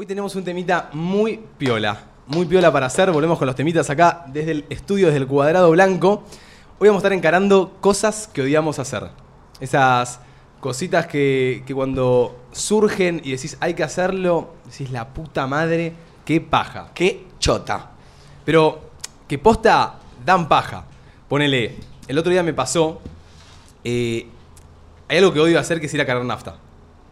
Hoy tenemos un temita muy piola, muy piola para hacer. Volvemos con los temitas acá desde el estudio, desde el cuadrado blanco. Hoy vamos a estar encarando cosas que odiamos hacer. Esas cositas que, que cuando surgen y decís hay que hacerlo, decís la puta madre, qué paja. Qué chota. Pero que posta dan paja. Ponele, el otro día me pasó, eh, hay algo que odio hacer que es ir a cargar nafta.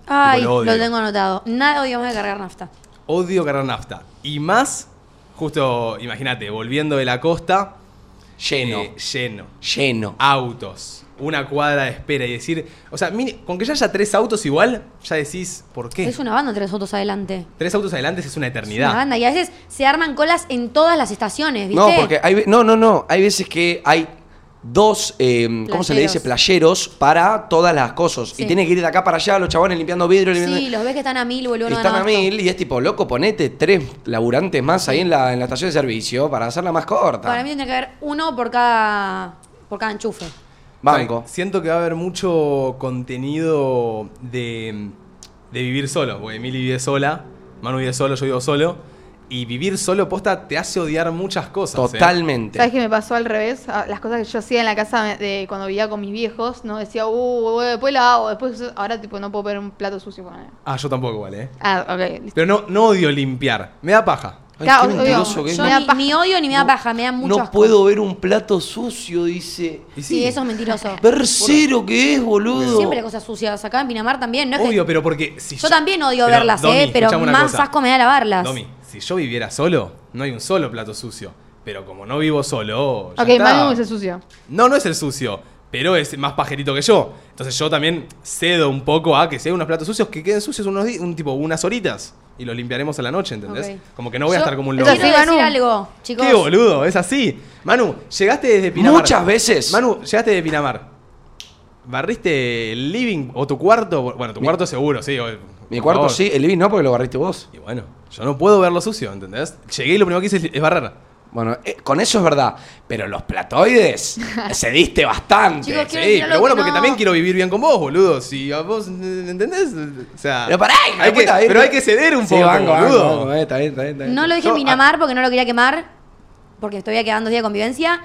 Ay, lo tengo anotado. Nada odio más de cargar nafta. Odio cargar nafta. Y más, justo, imagínate, volviendo de la costa, Lleno. eh, lleno. Lleno. Autos. Una cuadra de espera y decir. O sea, mire, con que ya haya tres autos igual, ya decís, ¿por qué? Es una banda tres autos adelante. Tres autos adelante es una Es eternidad. una banda. Y a veces se arman colas en todas las estaciones, ¿viste? No, porque hay, no, no, no. Hay veces que hay dos, eh, ¿cómo se le dice? Playeros para todas las cosas. Sí. Y tiene que ir de acá para allá, los chabones limpiando vidrio. limpiando- Sí, los ves que están a mil, boludo. Están a mil y es tipo, loco, ponete tres laburantes más ahí en la, en la estación de servicio para hacerla más corta. Para mí tiene que haber uno por cada, por cada enchufe. Banco. Siento que va a haber mucho contenido de, de vivir solo. Porque Emily vive sola, Manu vive solo, yo vivo solo. Y vivir solo, posta, te hace odiar muchas cosas. ¿eh? Totalmente. ¿Sabes qué me pasó al revés? Ah, Las cosas que yo hacía en la casa de cuando vivía con mis viejos, ¿no? Decía, uh, bueno, después la hago, después ahora tipo no puedo ver un plato sucio con él. Ah, yo tampoco igual, ¿eh? Ah, ok, listo. Pero no, no odio limpiar. Me da paja. Ay, Claro, qué mentiroso que es. Yo Me da ni, paja. ni odio ni me da paja, me da mucho No asco. puedo ver un plato sucio, dice. Y Sí, eso es mentiroso. Versero que es, boludo. Siempre hay cosas sucias. Acá en Pinamar también, ¿no? Es que- Obvio, pero porque si Yo también odio Pero, verlas, Domi, ¿eh? Pero más cosa. asco me da lavarlas. Domi, si yo viviera solo, no hay un solo plato sucio. Pero como no vivo solo. ya Ok, está. Manu es el sucio. No, no es el sucio, pero es más pajerito que yo. Entonces yo también cedo un poco a que si hay unos platos sucios, que queden sucios unos un tipo unas horitas. Y los limpiaremos a la noche, ¿entendés? Como que no voy a Yo estar como un loco. Quiero sí, decir Manu. algo, chicos. Qué boludo, es así. Manu, llegaste desde Pinamar. Muchas veces. Manu, llegaste de Pinamar. ¿Barriste el living o tu cuarto? Bueno, tu cuarto seguro, sí. o- Mi cuarto favor. sí, el living no porque lo barriste vos. Y bueno, yo no puedo verlo sucio, ¿entendés? Llegué y lo primero que hice es- barrer. Bueno, eh, con eso es verdad. Pero los platoides cediste bastante. Chicos, quiero Sí, decir pero algo bueno, que porque no- también quiero vivir bien con vos, boludo. Si a vos, ¿entendés? O sea, Pero pará, de hay que, puta, pero hay que ceder un Sí, poco, banco, boludo. banco, eh, está bien, está bien, está bien. No lo dije Yo, en Pinamar porque no lo quería quemar, porque todavía quedan dos días de convivencia.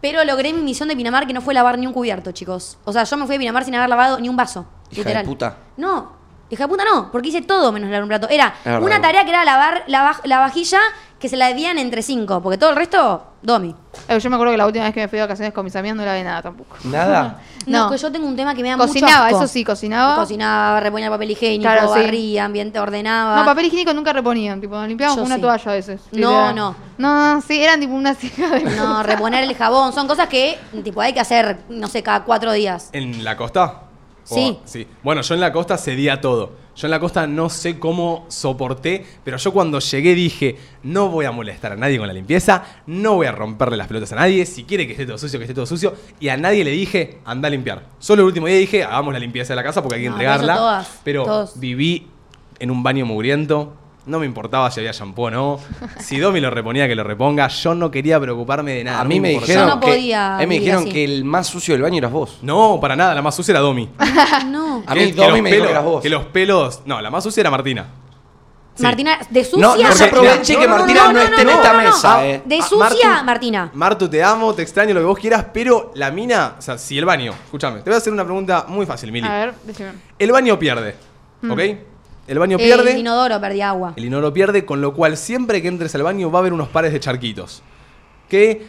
Pero logré mi misión de Pinamar que no fue lavar ni un cubierto, chicos. O sea, yo me fui a Pinamar sin haber lavado ni un vaso. Hija de literal. puta. No, hija de puta no, porque hice todo menos lavar un plato. Era verdad. una tarea que era lavar la, la vajilla que se la debían entre cinco, porque todo el resto, Domi. Eh, Yo me acuerdo que la última vez que me fui de vacaciones con mis amigos no lavé nada tampoco. Nada. No, No. es que yo tengo un tema que me da Cocinaba, mucho asco. eso sí, cocinaba. Cocinaba, reponía el papel higiénico, Claro, sí. barría, ambiente, ordenaba. No, papel higiénico nunca reponían, tipo, limpiaban Yo con una sí. toalla a veces. No, literal. no. No, no, sí, eran tipo una de No, reponer el jabón, son cosas que tipo hay que hacer, no sé, cada cuatro días. ¿En la costa? O- Sí. sí. Bueno, yo en la costa cedía todo. Yo en la costa no sé cómo soporté, pero yo cuando llegué dije, no voy a molestar a nadie con la limpieza, no voy a romperle las pelotas a nadie, si quiere que esté todo sucio, que esté todo sucio, y a nadie le dije, anda a limpiar. Solo el último día dije, hagamos la limpieza de la casa porque hay que No, entregarla. todas, pero todos. viví en un baño mugriento, no me importaba si había shampoo o no, si Domi lo reponía que lo reponga, yo no quería preocuparme de nada. A mí me dijeron Yo no que, podía a mí me vivir dijeron así. que el más sucio del baño eras vos. No, para nada, la más sucia era Domi. No. A Que- mí que Domi los me dijo pelos- que eras vos. Que los pelos. No, la más sucia era Martina. Sí. Martina, de sucia. No, no se aproveche que Martina no esté en esta mesa, eh. De Ah, sucia, Martu- Martina. Martu, te amo, te extraño, lo que vos quieras, pero la mina, o sea, si el baño, escúchame, te voy a hacer una pregunta muy fácil, Mili. A ver, decime. El baño pierde, Mm. ¿ok? El baño pierde, El inodoro perdí agua. el inodoro pierde, con lo cual siempre que entres al baño va a haber unos pares de charquitos. Que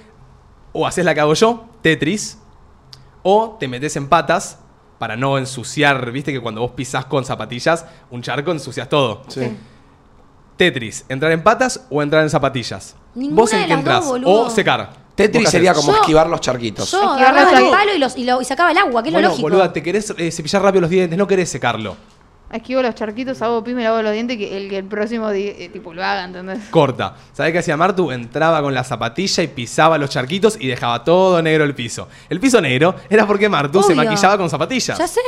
o haces la que hago yo, Tetris, o te metes en patas para no ensuciar, viste que cuando vos pisás con zapatillas, un charco ensucias todo. Sí. Tetris, ¿entrar en patas o entrar en zapatillas? Ninguna ¿Vos en de qué las entras? o secar. ¿Vos Tetris sería como Yo- esquivar los charquitos. Yo Esquivar agarraba los el palo y, los, y, lo- y sacaba el agua, que es Bueno, lo lógico. boluda, te querés eh, cepillar rápido los dientes, no querés secarlo. Esquivo los charquitos, hago pis, me lavo los dientes, que el, que el próximo di- eh, tipo lo haga, ¿entendés? Corta. ¿Sabés qué hacía Martu? Entraba con la zapatilla y pisaba los charquitos y dejaba todo negro el piso. El piso negro era porque Martu se Obvio. maquillaba con zapatillas. Ya sé,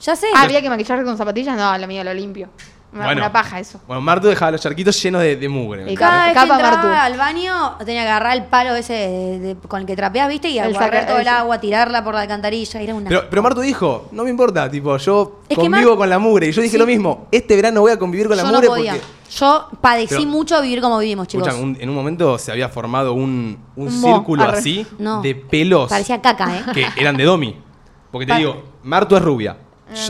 ya sé. Ah, había que maquillarse con zapatillas, no, la mía lo limpio. Una, Bueno. una paja eso. Bueno, Martu dejaba los charquitos llenos de, de mugre. Y Cada vez que Capa entraba Martu. al baño tenía que agarrar el palo ese de- de- con el que trapeas, ¿viste? Y agarrar todo el agua, tirarla por la alcantarilla. Era una... Pero, pero Martu dijo, no me importa, tipo, yo Es convivo Mar- con la mugre. Y yo dije Sí. lo mismo, este verano voy a convivir con la no mugre podía. porque Yo padecí Pero- mucho vivir como vivimos, chicos. Escuchan, un- en un momento se había formado un, un círculo arre. así No. de pelos Parecía caca, ¿eh? que eran de Domi. Porque te Pa- digo, Martu es rubia.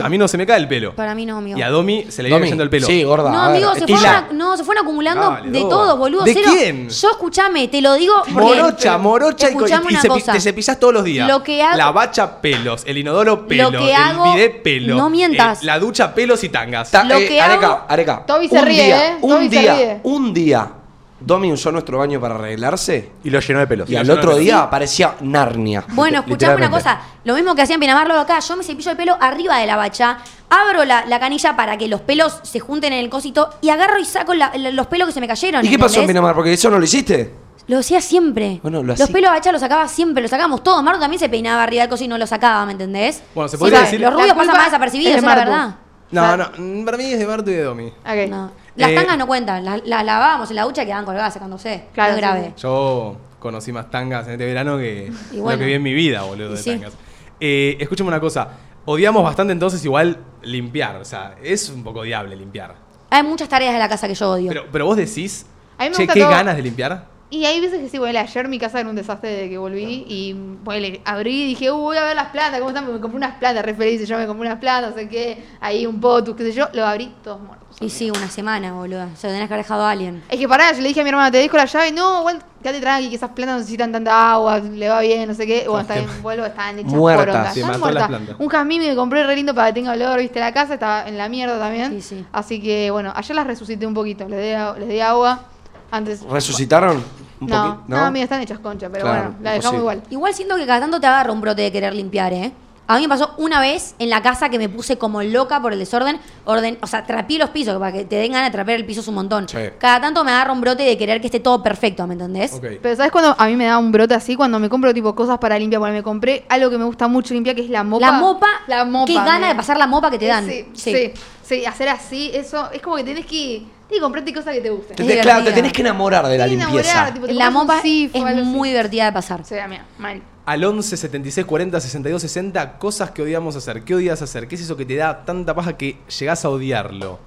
A mí no se me cae el pelo. Para mí no, amigo. Y a Domi se le iba Domi, cayendo el pelo. Sí, gorda. No, a amigo, se que fueron, la- no, se fueron acumulando Dale, de Dodo. todo, boludo. ¿De cero. quién? Yo escuchame, te lo digo. Morocha, morocha y, y una cepi- cosa. te cepillas todos los días. Lo que hago- La bacha pelos, el inodoro pelo, que el hago- bidet pelo. no mientas. eh, la ducha pelos y tangas. Ta- Lo eh, que Areca, hago- Areca. Toby se un ríe, día, ¿eh? Un Toby se día, ríe. un día, Domi usó nuestro baño para arreglarse Y lo llenó de pelos. y al otro lo día parecía Narnia. Bueno, escuchame una cosa. Lo mismo que hacía en Pinamar, lo hago acá. Yo me cepillo el pelo arriba de la bacha, abro la, la canilla para que los pelos se junten en el cosito y agarro y saco la- los pelos que se me cayeron. ¿Y qué pasó en. Pinamar? Porque eso no lo hiciste. Lo hacía siempre. Bueno, lo los pelos de bacha los sacaba siempre, los sacábamos todos. Marto también se peinaba arriba del coso y no los sacaba, ¿me entendés? Bueno, se Sí, podría va, decir- Los rubios pasan más desapercibidos, es es la verdad. No, O sea- no, para mí es de Martu y de Domi. Ok. No. Las Eh, tangas no cuentan, las, las lavábamos en la ducha y quedaban colgadas secándose. Claro, no es sí, grave. Yo conocí más tangas en este verano que lo que vi en mi vida, boludo, Y de sí. tangas. Eh, escúchame una cosa. Odiamos bastante entonces igual limpiar. O sea, es un poco odiable limpiar. Hay muchas tareas de la casa que yo odio. Pero, pero vos decís, A mí me che, gusta qué todo. ganas de limpiar. Y hay veces que sí, bueno, ayer mi casa era un desastre de que volví y bueno, abrí y dije, uh, voy a ver las plantas, ¿cómo están? Me compré unas plantas, re feliz, yo me compré unas plantas, no sé qué, ahí un potus, qué sé yo, lo abrí todos muertos. y sí, una semana, boludo. Se lo tenés que haber dejado a alguien. Es que pará, yo le dije a mi hermana, te dejo la llave, no, igual, quédate tranqui, que esas plantas no necesitan tanta agua, le va bien, no sé qué. Bueno, está bien, vuelvo, están hechas Muertas. las muertas. Un jazmín que compré re lindo para que tenga olor, viste, la casa estaba en la mierda también. Sí, sí. Así que, bueno, ayer las resucité un poquito, les di, les di agua, antes... ¿Resucitaron? Un No, no, mira, están hechas concha, pero Claro, bueno, la dejamos imposible. igual. Igual siento que cada tanto te agarra un brote de querer limpiar, ¿eh? A mí me pasó una vez en la casa que me puse como loca por el desorden. Orden, o sea, trapié los pisos, para que te den ganas de trapear el piso es un montón. Sí. Cada tanto me agarra un brote de querer que esté todo perfecto, ¿me entendés? Ok. Pero ¿sabes cuando a mí me da un brote así? Cuando me compro tipo cosas para limpiar. Porque me compré algo que me gusta mucho limpiar, que es la mopa. La mopa, La mopa. qué gana mira. de pasar la mopa que te dan. Sí, sí, sí, hacer así, eso. Es como que tenés que... Que comprarte cosas que te gusten. Te- Es te- claro, te tenés que enamorar de la limpieza. tipo, La mopa es muy divertida de pasar. Sí, mira, mal. Al 11 76 40 62 60, cosas que odiamos hacer. ¿Qué odias hacer? ¿Qué es eso que te da tanta paja que llegás a odiarlo?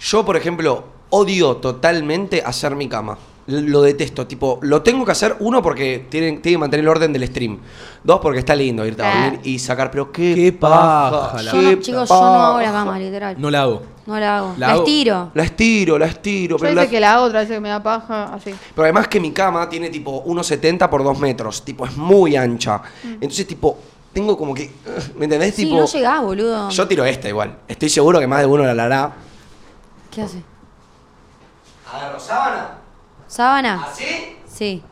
Yo, por ejemplo, odio totalmente hacer mi cama. Lo detesto. Tipo, lo tengo que hacer, uno, porque tiene, tiene que mantener el orden del stream. Dos, porque está lindo irte a Ah. dormir y sacar. Pero qué, Qué paja, la Yo no, chicos, yo no hago la cama, literal. No la hago. No la hago. La La, hago. estiro. La estiro, la estiro. Yo Pero, dice la- que la hago, otra vez que me da paja, así. pero además que mi cama tiene tipo 1,70 por 2 metros. Tipo, es muy ancha. Entonces, tipo, tengo como que. ¿Me entendés? Sí, tipo. no llegás, boludo. Yo tiro esta igual. Estoy seguro que más de uno la hará. ¿Qué hace? Agarro sábana. ¿Sábana? ¿Así? Sí.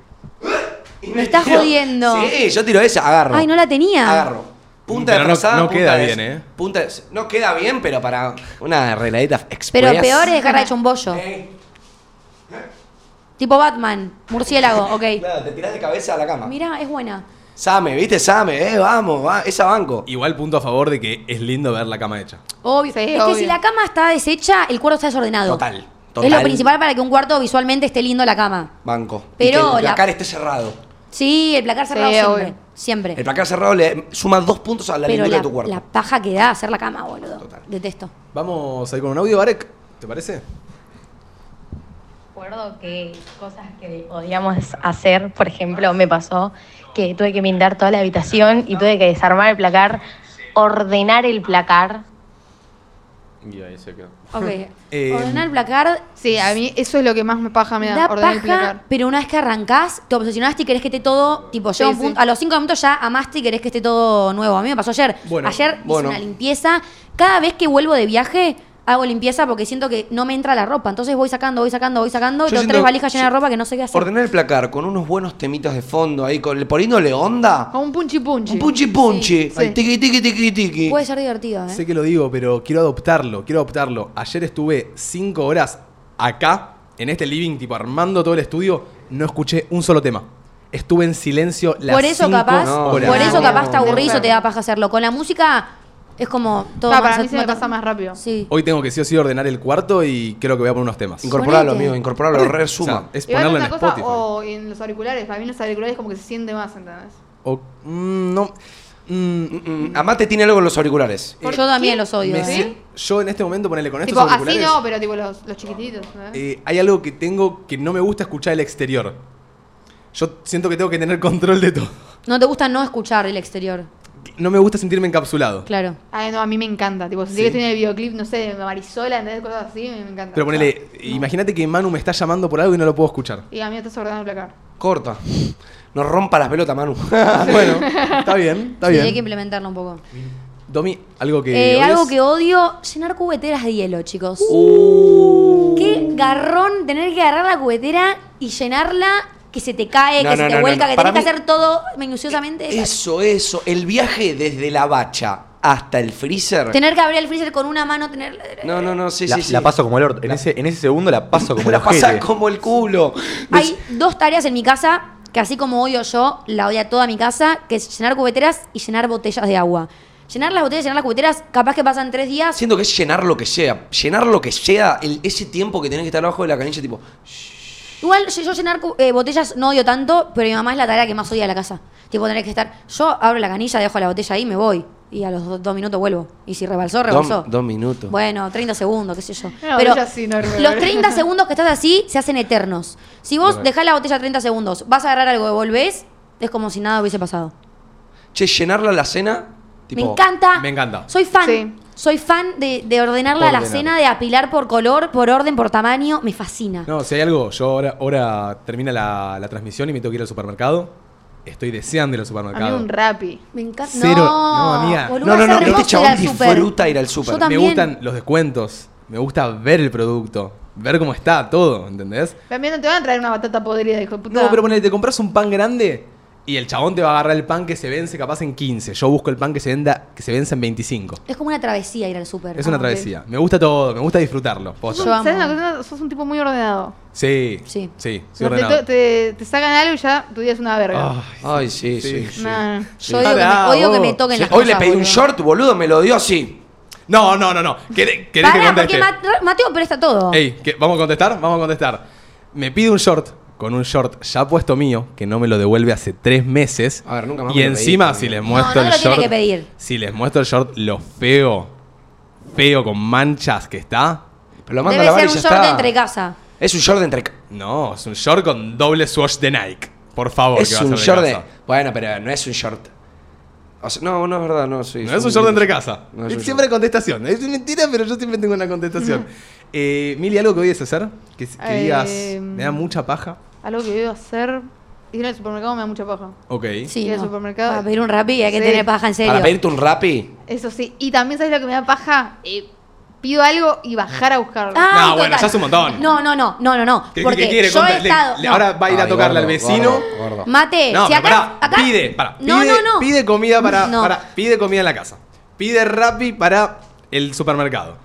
y Me estás jodiendo. Sí, yo tiro esa, agarro. Ay, no la tenía. Agarro. Punta Pero de no- punta queda de- bien, ¿eh? Punta de- no queda bien, pero para una arregladita express. Pero peor es dejarla hecho un bollo. Eh, Tipo Batman, murciélago, ok. Claro, te tirás de cabeza a la cama. Mirá, es buena. Same, ¿viste? Same, eh, vamos, va, esa banco. Igual punto a favor de que es lindo ver la cama hecha. Obvio. Sí, es que si la cama está deshecha, el cuarto está desordenado. Total, Es lo principal para que un cuarto visualmente esté lindo la cama. Banco. Pero y que el la- placar esté cerrado. Sí, el placar cerrado Sí, siempre. obvio. Siempre. El placar cerrado le suma dos puntos a la Pero lindura la, de tu cuarto. la paja que da hacer la cama, boludo. Total. Detesto. Vamos a ir con un audio, Arek. ¿Te parece? Recuerdo que cosas que odiamos hacer, por ejemplo, me pasó que tuve que pintar toda la habitación y tuve que desarmar el placar, ordenar el placar. Y ahí se quedó. Ok. Eh, Ordenar el placar Sí, a mí eso es lo que más me paja me da, da ordenar el paja, placar. pero una vez que arrancás, te obsesionaste y querés que esté todo, tipo, Sí, llega un sí. punto- a los cinco minutos ya amaste y querés que esté todo nuevo. A mí me pasó ayer. Bueno, ayer bueno. hice una limpieza. Cada vez que vuelvo de viaje, hago limpieza porque siento que no me entra la ropa. Entonces voy sacando, voy sacando, voy sacando. tengo tres valijas llenas de ropa que no sé qué hacer. Ordenar el placar con unos buenos temitas de fondo ahí, con, poniéndole onda. Como un punchi punchi. Un punchi punchi. Sí. Tiki tiki tiki tiki. Puede ser divertido, ¿eh? Sé que lo digo, pero quiero adoptarlo, quiero adoptarlo. Ayer estuve cinco horas acá, en este living, tipo armando todo el estudio, no escuché un solo tema. Estuve en silencio las por eso cinco capaz, horas. por eso no, capaz te no, aburrís no. o te da paja hacerlo. Con la música es como todo Ah, más- para mí se me pasa más rápido. Sí. Hoy tengo que sí o sí ordenar el cuarto y creo que voy a poner unos temas. Incorporalo, Ponete. amigo, incorporalo, O resuma. sea, es Igual ponerlo en cosa, Spotify. o en los auriculares, para mí los auriculares como que se siente más, ¿entendés? O- mm, no. mm, Mm, mm, Amate tiene algo en los auriculares. Yo también los odio. me ¿eh? yo en este momento, ponerle con estos Tipo, así auriculares, no, pero tipo los, los chiquititos. eh, hay algo que tengo que no me gusta escuchar el exterior. Yo siento que tengo que tener control de todo. No te gusta no escuchar el exterior. No me gusta sentirme encapsulado. Claro. Ay, no, a mí me encanta. Tipo, si Sí. que tiene el videoclip, no sé, de Marisola, ¿entendés? Cosas así, me, me encanta. Pero ponele, imagínate que Manu me está llamando por algo y no lo puedo escuchar. Y a mí me estás ordenando el placar. Corta. No rompa las pelotas, Manu. bueno, está bien, está Sí, hay que bien. implementarlo un poco. Domi, algo que. Eh, algo que odio, llenar cubeteras de hielo, chicos. Uh. Qué garrón tener que agarrar la cubetera y llenarla, que se te cae, No, que no, se te no, vuelca, no. que Para tenés que hacer todo minuciosamente. Eso, eso. El viaje desde la bacha hasta el freezer. Tener que abrir el freezer con una mano, tener... No, no, no, sí, la, sí, sí. la paso como el orto. En ese, en ese segundo la paso como la el pasa como el culo. Hay dos tareas en mi casa que así como odio yo, la odia toda mi casa, que es llenar cubeteras y llenar botellas de agua. Llenar las botellas, llenar las cubeteras, capaz que pasan tres días. Siento que es llenar lo que sea. Llenar lo que sea, el- ese tiempo que tenés que estar abajo de la canilla, tipo. Igual yo yo llenar eh, botellas no odio tanto, pero mi mamá es la tarea que más odia de la casa. Tipo, tener que estar. Yo abro la canilla, dejo la botella ahí y me voy. Y a los do- dos minutos vuelvo. Y si rebalsó, rebalsó. Dos, dos minutos. Bueno, 30 segundos, qué sé yo. No, pero botella no los real. 30 segundos que estás así se hacen eternos. Si vos dejás la botella 30 segundos, vas a agarrar algo y volvés, es como si nada hubiese pasado. Che, llenarla la cena. Tipo, me encanta. me encanta. Soy fan. Sí. Soy fan de, de ordenarla a la Ordenar. cena, de apilar por color, por orden, por tamaño. Me fascina. No, si hay algo, yo ahora, ahora termina la, la transmisión y me tengo que ir al supermercado. Estoy deseando ir al A mí supermercado. un rapi. Me encanta. Cero. No, No, amiga. boludo, No, no, es no, hermoso este chabón ir al súper. disfruta ir al súper. Yo Me también. Me gustan los descuentos. Me gusta ver el producto. Ver cómo está todo, ¿entendés? También no te van a traer una batata podrida, hijo de puta. No, pero ponele, te compras un pan grande y el chabón te va a agarrar el pan que se vence capaz en 15. Yo busco el pan que se venda, que se vence en 25. Es como una travesía ir al súper. Es una ok. travesía. Me gusta todo, me gusta disfrutarlo. Yo amo. ¿Sabes una cosa? Sos un tipo muy ordenado. Sí, Sí. sí, soy No, te, ordenado. te, te sacan algo y ya tu día es una verga. Ay, Ay, sí, sí. Sí. No, no. Yo odio, que me, Pará, odio que vos. toquen Sí, las Hoy cosas. le pedí un boludo. short, boludo, me lo dio así. No, no, no, no. ¿Querés, querés que Pará, porque conteste? Ma- Mateo presta todo. Ey, ¿qué- ¿vamos a contestar? Vamos a contestar. Me pide un short con un short ya puesto mío, que no me lo devuelve hace tres meses. A ver, nunca más Y me lo encima, pediste, si les muestro No, no el lo tiene short. que pedir. Si les muestro el short, lo feo, feo con manchas que está. Pero lo mando a Debe lavar ser y un ya short está. de entre casa. Es un short de entre. No, es un short con doble swatch de Nike. Por favor, Es que va a un ser short de. casa. Bueno, pero no es un short. O sea, no, no es verdad, no, sí. No es un short de entre casa. No es un siempre hay short. contestación. Es mentira, pero yo siempre tengo una contestación. eh, Mili, ¿algo que odies hacer? Que, que Eh, digas, me da mucha paja. Algo que debo hacer. Ir al supermercado me da mucha paja. Ok. Sí, Ir al no. supermercado. Para pedir un rapi hay que Sí. tener paja en serio. Para pedirte un rapi. Eso sí. Y también, ¿sabes lo que me da paja? Eh, pido algo y bajar a buscarlo. Ah, No, bueno, ya es un montón. No, no, no, no, no, no. ¿Qué, Porque quiere? yo he estado. le- no. Ahora va a ir a Ay, tocarle al vecino. gordo, gordo. Mate, No, si acá, pará, acá- pide, pide, No, no, no. pide comida para, No. para- pide comida en la casa. Pide Rappi para el supermercado.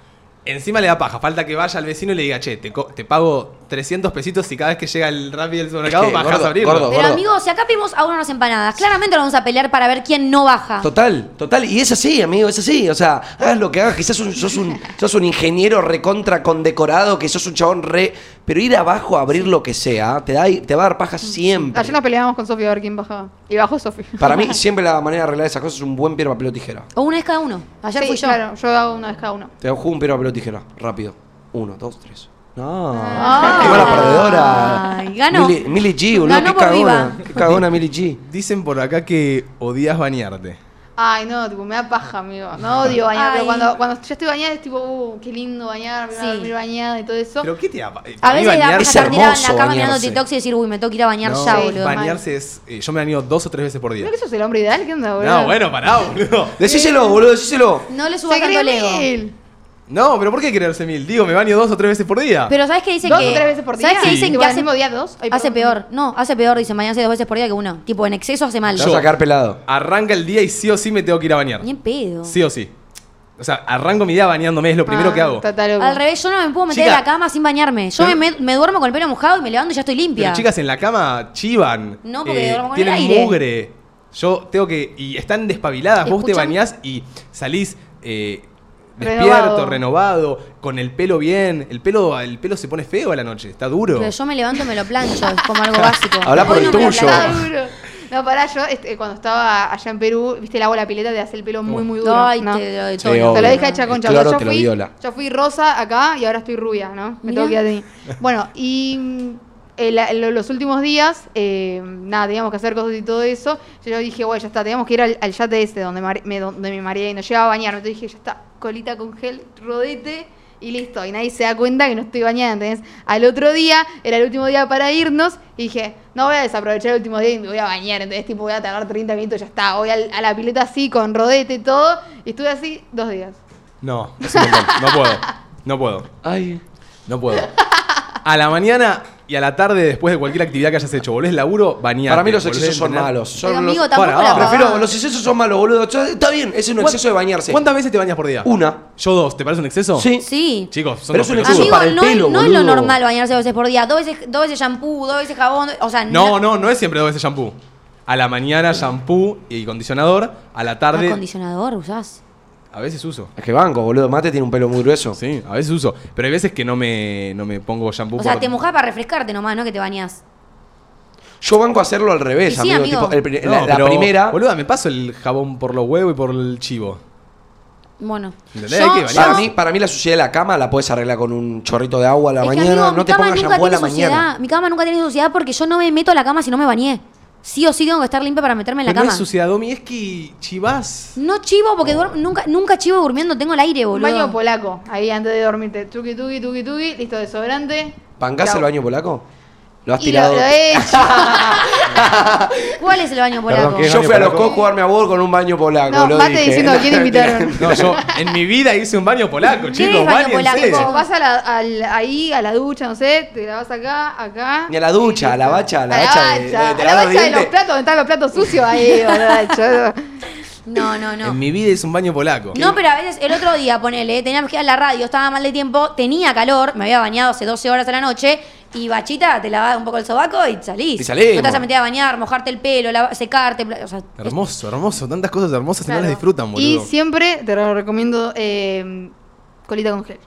Encima le da paja, falta que vaya al vecino y le diga, che, te, te pago 300 pesitos y cada vez que llega el Rappi del supermercado Es que, bajas gordo, a abrirlo. gordo. Pero amigo, si acá pedimos a unas empanadas, claramente nos vamos a pelear para ver quién no baja. Total, total. Y es así, amigo, es así. O sea, hagas lo que hagas, quizás sos un, sos un, sos un ingeniero recontra condecorado, que sos un chabón re. Pero ir abajo a abrir lo que sea, te, da, te va a dar paja siempre. Ayer nos peleábamos con Sofía a ver quién bajaba. Y bajó Sofía. Para mí, siempre la manera de arreglar esas cosas es un buen piedra, papel o tijera. O una vez cada uno. Ayer Sí, fui yo. Claro, yo hago una vez cada uno. Te juego un piedra, papel o tijera. Rápido. Uno, dos, tres. No. Ah. Qué mala perdedora. Ay, ganó. Mili, Mili G, boludo. Ganó Qué por cagona. viva. Qué cagona Mili G. Dicen por acá que odias bañarte. Ay, no, tipo, me da paja, amigo. No odio bañar, pero cuando, cuando ya estoy bañada es tipo, uh, qué lindo bañarme, Sí. dormir bañada y todo eso. ¿Pero qué te da eh, A veces da bañar- es estar tirada en la hermoso cama mirando. TikToks y decir, uy, me tengo que ir a bañar No, ya, boludo. bañarse es... eh, yo me baño dos o tres veces por día. ¿No que sos el hombre ideal? ¿Qué onda, boludo? No, bueno, pará, boludo. Decíselo, boludo, decíselo. No le subas tanto el cree ego. mil. No, pero ¿por qué creerse mil? Digo, me baño dos o tres veces por día. Pero ¿sabes qué dicen ¿Dos que o tres veces por día? ¿Sabes qué Sí. dicen que ¿al hace, mismo día dos? Ay, hace perdón. peor? No, hace peor, dicen bañarse dos veces por día que uno. Tipo, en exceso hace mal. Te vas a sacar pelado. Arranca el día y sí o sí me tengo que ir a bañar. Ni en pedo. Sí o sí. O sea, arranco mi día bañándome, es lo primero Ah, que hago. loco. Al revés, yo no me puedo meter Chica. en la cama sin bañarme. Yo Pero- me, me duermo con el pelo mojado y me levanto y ya estoy limpia. Pero chicas en la cama chivan. eh, No, porque duermo con tienen el aire. mugre. Yo tengo que. Y están despabiladas. Vos te Escuchame. bañás y salís eh. Despierto, renovado, con el pelo bien. El pelo, el pelo se pone feo a la noche, está duro. Pero yo me levanto y me lo plancho, es como algo básico. Habla por el no tuyo. No, pará, yo este, cuando estaba allá en Perú, viste el agua de la pileta te hace el pelo muy, muy duro. Ay, ¿no? te lo de Sí. Te lo dije hecha concha. cloro yo fui, viola. Yo fui rosa acá y ahora estoy rubia, ¿no? Me Mirá. tengo que ir ahí. Bueno, y el- el- los últimos días, eh, nada, teníamos que hacer cosas y todo eso. Yo dije, bueno, ya está, teníamos que ir al, al yate este donde, mar- me, donde me mareé y nos llevaba a bañar. Entonces dije, ya está, colita con gel, rodete y listo. Y nadie se da cuenta que no estoy bañada. Entonces, al otro día, era el último día para irnos, y dije, no voy a desaprovechar el último día y me voy a bañar. Entonces, tipo, voy a tardar 30 minutos, ya está. Voy al- a la pileta así, con rodete y todo. Y estuve así dos días. No, no puedo. No puedo. Ay. No puedo. A la mañana y a la tarde, después de cualquier actividad que hayas hecho, volvés laburo, bañate. Para mí los excesos son entrenar. malos. Son Pero los- tampoco Para, la Prefiero, los excesos son malos, boludo. Está bien, ese es un exceso de bañarse. ¿Cuántas veces te bañas por día? Una. Yo dos. ¿Te parece un exceso? Sí. Sí. Chicos, son Pero dos es un exceso Amigo, para el no, pelo, es, no es lo normal bañarse dos veces por día. Dos veces, dos veces shampoo, dos veces jabón. O sea, No, no, no es siempre dos veces shampoo. A la mañana shampoo y condicionador. A la tarde, Acondicionador usás. A veces uso. Es que banco, boludo. Mate tiene un pelo muy grueso. Sí, a veces uso. Pero hay veces que no me, no me pongo shampoo. O sea, por- te mojás para refrescarte nomás, no que te bañás. Yo banco a hacerlo al revés, Y sí, amigo. amigo. Tipo, el pri- No, la, la pero, primera. Boluda, me paso el jabón por los huevos y por el chivo. Bueno. ¿Entendés? Yo- Hay que yo- Para mí, para mí la suciedad de la cama la puedes arreglar con un chorrito de agua a la Es que, mañana. amigo, no mi te cama pongas nunca shampoo a la tiene mañana. suciedad. Mi cama nunca tiene suciedad porque yo no me meto a la cama si no me bañé. Sí o sí tengo que estar limpia para meterme en la Pero no cama. es suciedad, Domi, es que chivás. No chivo porque duermo- nunca, nunca chivo durmiendo, tengo el aire, Un boludo. baño polaco, ahí antes de dormirte. Tuki, tuki, tuki, tuki, listo, desodorante. ¿Bancás Chau. el baño polaco? Lo has Y tirado. lo he hecho. ¿Cuál es el baño Perdón, polaco? ¿qué es Yo baño fui a los a jugarme a vos con un baño polaco. No, lo Mate dije. diciendo a quién invitaron. No, yo en mi vida hice un baño polaco, chicos. es baño polaco? Como vas a la, al- ahí a la ducha, no sé, te lavas acá, acá. Ni a la ducha, a la bacha, a la bacha de- de- de a la los bacha de los platos, donde están los platos sucios ahí, boludo. No, no, no. En mi vida hice un baño polaco. No, pero a veces el otro día, ponele, teníamos que ir a la radio, estaba mal de tiempo, tenía calor, me había bañado hace 12 horas a la noche, y bachita, te lavas un poco el sobaco y salís. Y salimos. No te vas a meter a bañar, mojarte el pelo, lava- secarte, bla- o sea, Hermoso, hermoso. Tantas cosas hermosas y no Claro. las disfrutan, Y boludo. siempre te lo recomiendo eh, colita con gel.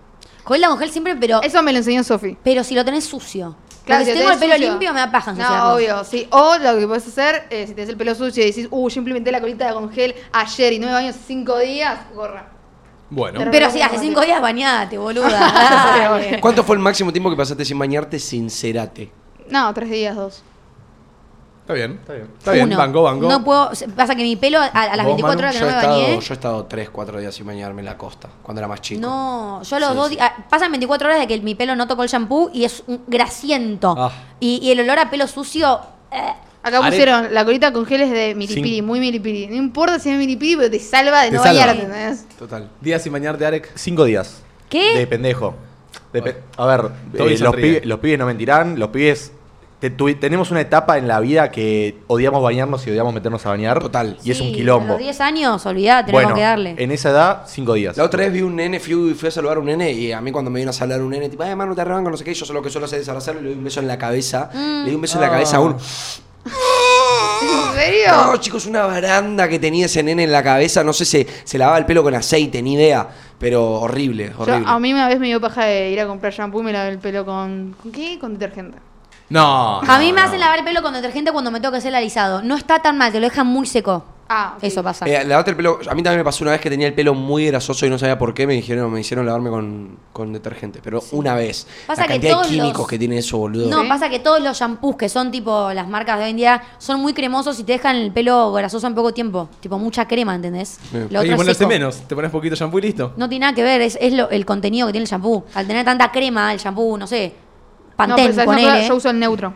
colita con gel siempre, pero, Eso me lo enseñó Sofi. pero si lo tenés sucio. Claro, Porque si te tengo el pelo sucio. limpio me da paja No, obvio, sí. O lo que puedes hacer, eh, si tenés el pelo sucio y decís, uh, yo implementé la colita con gel ayer y no me baño hace cinco días, gorra. Bueno, Pero- Pero si hace cinco días bañate, boluda. dale. ¿Cuánto fue el máximo tiempo que pasaste sin bañarte? Sincerate. No, tres días, dos. está bien, está bien. Está bien, Uno. banco, banco. No puedo, pasa que mi pelo a, a las ¿Vos, 24 Manu? horas que Yo no he, me estado, bañé. yo he estado 3, 4 días sin bañarme en la costa, cuando era más chico. No, yo a los Sí, dos sí. días. Pasan 24 horas de que mi pelo no tocó el shampoo y es un grasiento. Ah. Y, y el olor a pelo sucio. eh, Acá Are- pusieron, la colita con gel es de milipiri, Sin- muy milipiri. No importa si es milipiri, pero te salva de Te no salva. bañarte, ¿entendés? Total. Días sin bañarte, Arek. Cinco días. ¿Qué? De pendejo. De pe- a ver, eh, los, pibes, los pibes no mentirán. Los pibes. te- tenemos una etapa en la vida que odiamos bañarnos y odiamos meternos a bañar. Total. Y es un A quilombo. los 10 años, olvidá, tenemos Bueno, que darle. en esa edad, cinco días. La otra vez vi un nene, fui, fui a saludar a un nene y a mí cuando me vino a saludar un nene, tipo, ay, mano, te arranco, no sé qué, yo solo lo que suelo hacer es abrazarlo y le doy un beso en la cabeza. Le di un beso en la cabeza a un... ¿En serio? No, chicos, una baranda que tenía ese nene en la cabeza, no sé si se lavaba el pelo con aceite, ni idea, pero horrible, Yo, horrible. a mí una vez me dio paja de ir a comprar shampoo y me lavé el pelo con. ¿Con qué? Con detergente. No. a mí me hacen lavar el pelo con detergente cuando me tengo que hacer el alisado. No está tan mal, te lo dejan muy seco. Ah. Eso pasa. Eh, lavarte el pelo, a mí también me pasó una vez que tenía el pelo muy grasoso y no sabía por qué, me dijeron, me hicieron lavarme con, con detergente, pero una vez. Pasa la que cantidad de químicos los- que tiene eso, boludo. No, pasa que todos los shampoos que son tipo las marcas de hoy en día son muy cremosos y te dejan el pelo grasoso en poco tiempo. Tipo mucha crema, ¿entendés? Bien. Lo otro menos. Te pones poquito shampoo y listo. No tiene nada que ver, es, es lo- el contenido que tiene el shampoo. Al tener tanta crema, el shampoo, no sé, No, Pantene, pero ¿sabes una cosa? ponele. yo uso el neutro.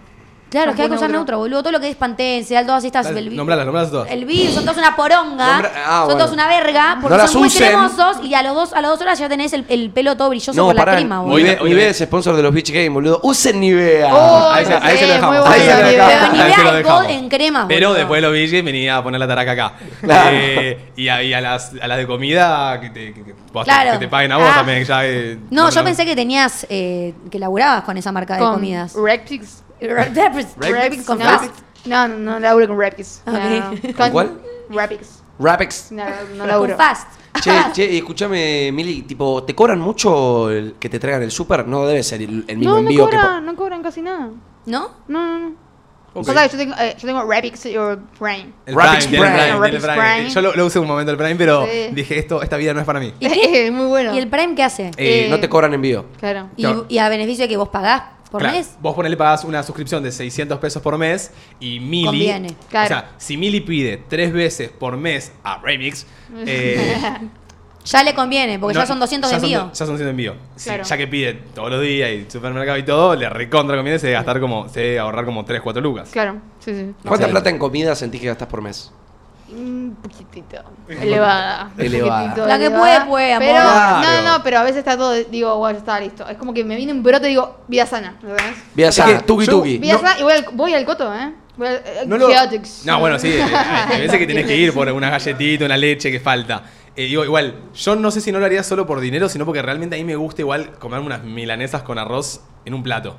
Claro, es que hay que shampoo usar neutro. neutro, boludo. Todo lo que es Pantene, Sedal, todas estas. Dale, el, nombralas, nombralas todas. El Viv, son todos una poronga. Nombra- ah, son bueno. todos una verga. Porque No son muy usen. cremosos y a, los dos, a las dos horas ya tenés el, el pelo todo brilloso No, por pará, la crema, boludo. Nivea, Hoy- Nivea es sponsor de los Beach Games, boludo. Usen Nivea. Oh, ahí, se- ahí sé, se lo dejamos. muy ahí se buena lo idea. dejamos. Pero ahí se lo Nivea es dejamos. En crema, Pero boludo. después lo vi y venía a poner la taraca acá. Claro. Eh, y a, y a las, a las de comida que te, que, que- vos- Claro. que te paguen a vos Ah. también. Ya, eh, No, yo pensé que tenías, eh, que laburabas con esa marca de Con comidas. Repix. Repix con no, Fast. No, no, no laburo con. No, no. ¿Con cuál? Rapix. Rapex. No, no Con laburo. Fast. Che, che, y escúchame, Mili, tipo, ¿te cobran mucho el que te traigan el súper? No debe ser el, el mismo No, no envío que... cobran, po- no cobran casi nada. ¿No? No, no, no. Pasa que yo tengo, eh, yo tengo Rapix or Prime. El Rapix Prime, Prime. el Prime, Rapix el Prime. Prime. Yo lo, lo usé un momento el Prime, pero Sí. dije, esto, esta vida no es para mí. Es muy bueno. ¿Y el Prime qué hace? Eh, No te cobran envío. Claro. Y, claro. y a beneficio de que vos pagás por Claro, mes. Vos ponele pagás una suscripción de 600 pesos por mes y Mili. Conviene. Claro. O sea, si Mili pide tres veces por mes a Remix, eh, Ya le conviene, porque no- ya son 200 de ya son envío. ya son 200 de envío. Sí, Claro. ya que pide todos los días y supermercado y todo, le recontra conviene, se debe gastar como, se debe ahorrar como 3, 4 lucas. Claro, sí, sí. ¿Cuánta Sí. plata en comida sentís que gastas por mes? Un poquitito. Elevada. un Elevada. poquitito La que elevada. puede, puede, amor. Pero, Claro. no, no, no, pero a veces está todo, digo, bueno, ya está listo. Es como que me viene un brote y digo, vida sana, sea, sana, tuki yo- tuki. Vida sana y voy al, voy al coto, ¿eh? Voy al eh, No, lo- Chaotix. no, bueno, sí, eh, hay veces que tenés que ir por una galletita, una leche que falta. Eh, digo, igual, yo no sé si no lo haría solo por dinero, sino porque realmente a mí me gusta igual comerme unas milanesas con arroz en un plato.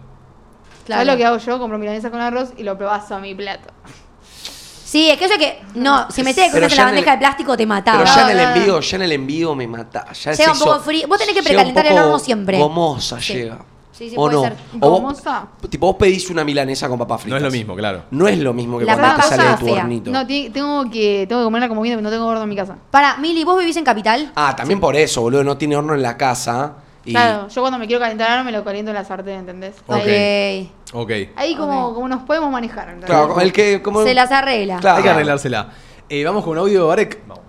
Claro. ¿Sabes lo que hago yo? Compro milanesa con arroz y lo probazo a mi plato. Sí, es que eso que. No, si Pero cosas en la en bandeja el- de plástico te mataba. Pero ya en el no, no. envío, ya en el envío me mata. Ya Llega un poco frío. Vos tenés que precalentar el horno siempre. Gomosa Sí. llega. Sí, sí, ¿O puede no? ser. O vos- tipo, vos pedís una milanesa con papas No fritas. es lo mismo, claro. No es lo mismo que La cuando te sale de tu fea. hornito. No, tengo que, tengo que comerla como viene, porque no tengo gordo en mi casa. Para, Mili, ¿vos vivís en Capital? Ah, también por eso, boludo. No tiene horno en la casa. Y Claro, yo cuando me quiero calentar algo me lo caliento en la sartén, ¿entendés? Ok. Ahí, Ok. ahí como, nos podemos manejar. ¿entendés? Claro, como el que. Como... Se las arregla. Claro. Hay que arreglársela. Eh, vamos con un audio, Arek. Vamos.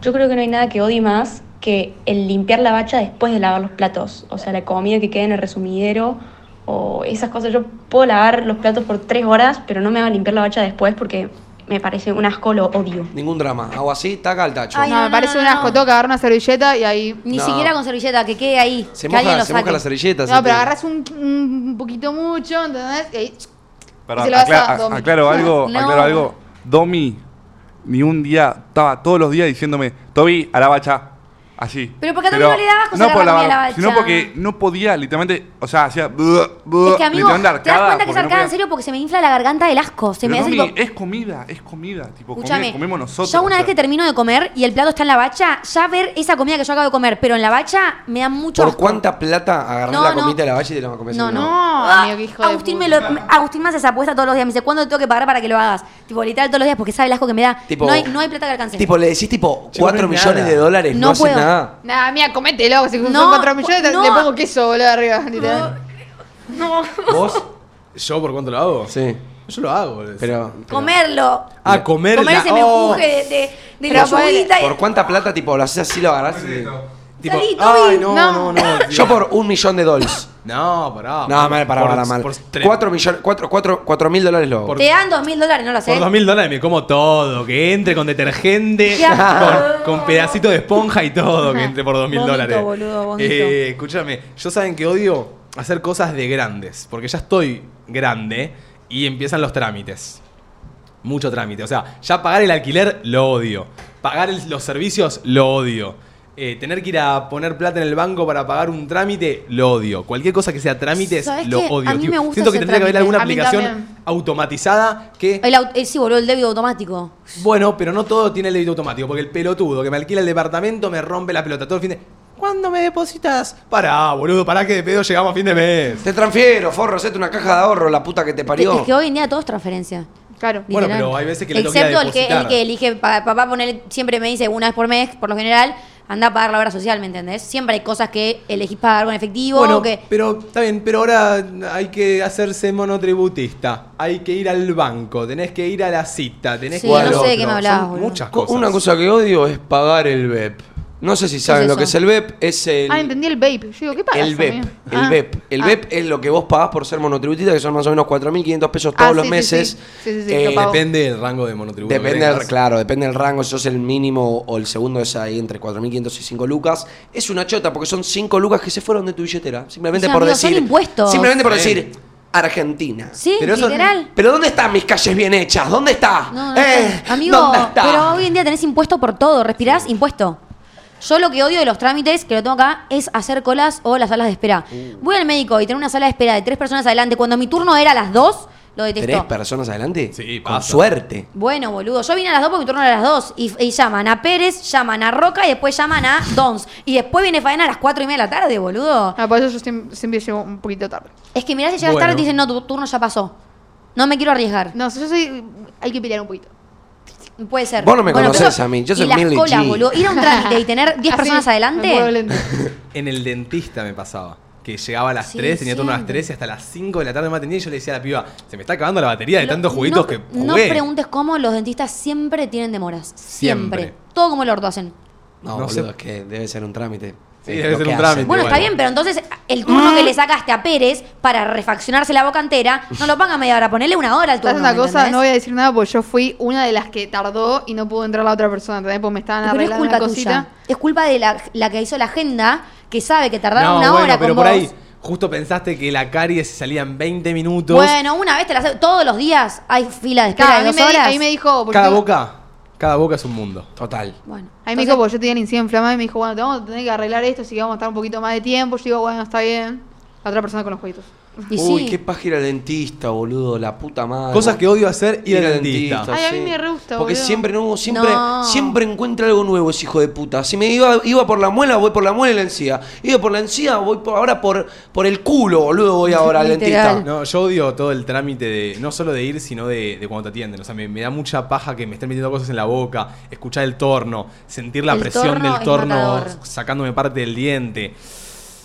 Yo creo que no hay nada que odie más que el limpiar la bacha después de lavar los platos. O sea, la comida que queda en el resumidero o esas cosas. Yo puedo lavar los platos por tres horas, pero no me hagan limpiar la bacha después porque me parece un asco, lo odio. Ningún drama. Hago así, taca al tacho. Ay, No, no, me parece no, un no. asco. Tengo que agarrar una servilleta y ahí. Ni No. siquiera con servilleta, que quede ahí. se que alguien moja, lo se moja saque. la servilleta. No, pero agarras un, un poquito mucho, ¿entendés? Y ahí. Perdón, se lo vas acla- a a- Domi. aclaro algo, No. aclaro algo. Domi, ni un día, estaba todos los días diciéndome, Toby, a la bacha. Así. Pero porque a Toby no le daba asco No por la comida a la bacha. sino porque no podía, literalmente, o sea, hacía. Es que, amigo, ¿te das cuenta que es no arcada en serio? Porque se me infla la garganta del asco. Se Pero, me hace Domi, tipo... es comida, es comida. Tipo, Escúchame, comemos nosotros. yo una o vez que termino de comer y el plato está en la bacha, ya ver esa comida que yo acabo de comer, pero en la bacha me da mucho ¿Por asco. cuánta plata agarrás No, la no. comida de la valle y te la comes? No, no. No, Ah, amigo, hijo de Agustín, me lo, Agustín me hace esa apuesta todos los días. Me dice, ¿cuándo te tengo que pagar para que lo hagas? Tipo, literal todos los días porque sabe el asco que me da. Tipo- no, hay, no hay plata que alcance. Tipo, le decís tipo Chico, 4 no es millones nada. de dólares, no, No haces nada. Nada, mira, comételo. Si No, son 4 millones, no. le pongo queso, boludo, arriba. literal. no. ¿Vos? ¿Yo por cuánto lo hago? Sí. Yo lo hago. boludo. Pero. pero- Comerlo. Ah, comerla. Comer ese Oh. menjuje de, de, de la ¿Por cuánta plata, tipo, lo haces así, lo agarrás y... Tipo, Salí, ay, no, no, No. no. Yo por un millón de dólares. No, pará. No, mal, para, Por- para, mal. Por, tres- 4 millones, 4, 4, 4 mil dólares lo. Por- Te dan dos mil dólares, no lo sé. Por dos mil dólares me como todo. Que entre con detergente, con, con pedacito de esponja y todo. Que entre por dos mil Vómito, dólares. boludo, vómito. Eh, escúchame, yo saben que odio hacer cosas de grandes. Porque ya estoy grande y empiezan los trámites. Mucho trámite. O sea, ya pagar el alquiler lo odio. Pagar el- los servicios lo odio. Eh, tener que ir a poner plata en el banco para pagar un trámite, lo odio. Cualquier cosa que sea trámites, ¿Sabés lo qué? odio. A mí tío. me gusta Siento que tendría que haber alguna aplicación también. automatizada que El, aut- eh, sí, boludo, el débito automático. bueno, pero no todo tiene el débito automático, porque el pelotudo que me alquila el departamento me rompe la pelota todo el fin de. ¿Cuándo me depositas? Pará, boludo, pará que de pedo llegamos a fin de mes. Te transfiero, forro, hacete una caja de ahorro, la puta que te parió. Es que hoy en día todo es transferencia. Claro. Bueno, literal. pero hay veces que le Excepto el que, el que elige, pa- papá poner, siempre me dice una vez por mes, por lo general, anda a pagar la obra social, ¿me entendés? Siempre hay cosas que elegís pagar con efectivo. Bueno, que, pero está bien, pero ahora hay que hacerse monotributista. Hay que ir al banco, tenés que ir a la cita, tenés Sí, que ir al no sé de qué me hablabas, muchas Co- cosas. Una cosa que odio es pagar el BEP. No sé si saben es lo que es el BEP. Es el. Ah, entendí el vape. Yo digo, ¿qué pasa? El BEP, el BEP. El BEP es lo que vos pagás por ser monotributista, que son más o menos 4.500 pesos todos Ah, los sí, sí, meses. sí. Sí, sí, sí, Eh. Depende del rango de monotributo. Depende del, claro, depende del rango, si sos el mínimo o el segundo es ahí entre 4.500 y 5 lucas. Es una chota porque son 5 lucas que se fueron de tu billetera. Simplemente Sí, por amigo, son decir. impuestos. Simplemente por Sí. decir Argentina. sí, pero eso- literal. Pero ¿dónde están mis calles bien hechas? ¿Dónde está? No, no Eh. Amigo, ¿dónde está? pero hoy en día tenés impuesto por todo. Respirás, impuesto. Yo lo que odio de los trámites, que lo tengo acá, es hacer colas o las salas de espera. Uh. Voy al médico y tener una sala de espera de tres personas adelante. Cuando mi turno era a las dos, lo detestó. ¿Tres personas adelante? Sí, Con pasa. suerte. Bueno, boludo, yo vine a las dos porque mi turno era a las dos. Y, y llaman a Pérez, llaman a Roca y después llaman a Dons. Y después viene faena a las cuatro y media de la tarde, boludo. Ah, por eso yo siempre, siempre llego un poquito tarde. Es que mirá si llegas Bueno. tarde y dicen, no, tu turno ya pasó. No me quiero arriesgar. No, yo soy. Hay que pelear un poquito. Puede ser. Vos no me conocés pero- a mí, yo soy las Millie colas, G. boludo. Ir a un trámite y tener 10 Así, personas adelante. En el dentista me pasaba. Que llegaba a las Sí, 3, tenía turno a las siempre. 3 y hasta las 5 de la tarde me atendía y yo le decía a la piba, se me está acabando la batería de Lo- tantos juguitos no, que No preguntes cómo los dentistas siempre tienen demoras. Siempre. Siempre. Todo como el orto hacen. No, No boludo, sé. es que debe ser un trámite. Sí, debe ser un trámite. Bueno, está bien, pero entonces el turno que le sacaste a Pérez para refaccionarse la boca entera, no lo ponga media hora, ponele una hora al turno. ¿Sabes una ¿me cosa? entendés? No voy a decir nada porque yo fui una de las que tardó y no pudo entrar la otra persona. ¿entendés? Porque me estaban Pero es culpa una cosita. tuya. Es culpa de la, la que hizo la agenda, que sabe que tardaba No, una bueno, hora pero con por vos. ahí justo pensaste que la caries salía en 20 minutos. Bueno, una vez te la hace- Todos los días hay fila de espera Claro, de dos me, horas. ahí me dijo. cada boca, cada boca es un mundo. Total. Bueno, Ahí me dijo, porque yo tenía la encía inflamada y me dijo, bueno, te vamos a tener que arreglar esto, así que vamos a estar un poquito más de tiempo. Yo digo, bueno, está bien. La otra persona con los jueguitos. Y Uy, sí. qué paja ir al dentista, boludo, la puta madre. Cosas que odio hacer, ir al dentista. Ay, a mí me re gusta, Porque boludo. siempre, no, siempre, No. siempre encuentra algo nuevo ese hijo de puta. Si me iba, iba por la muela, voy por la muela y la encía. Iba por la encía, voy por, ahora por, por el culo, boludo, voy ahora al dentista. No, yo odio todo el trámite de, no solo de ir, sino de, de cuando te atienden. O sea, me, me da mucha paja que me estén metiendo cosas en la boca, escuchar el torno, sentir la El presión torno del torno matador. sacándome parte del diente.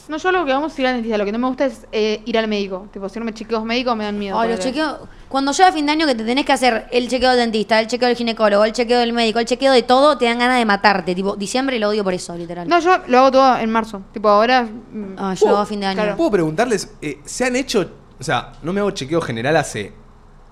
No, yo lo que vamos a ir al dentista. Lo que no me gusta es eh, ir al médico. Tipo, hacerme chequeos médicos me dan miedo. Ay, los chequeos. Cuando llega fin de año que te tenés que hacer el chequeo del dentista, el chequeo del ginecólogo, el chequeo del médico, el chequeo de todo, te dan ganas de matarte. Tipo, diciembre lo odio por eso, literal. No, yo lo hago todo en marzo. Tipo, ahora. mm, Ah, yo lo hago a fin de año. claro. ¿Puedo preguntarles, eh, ¿se han hecho, o sea, no me hago chequeo general hace,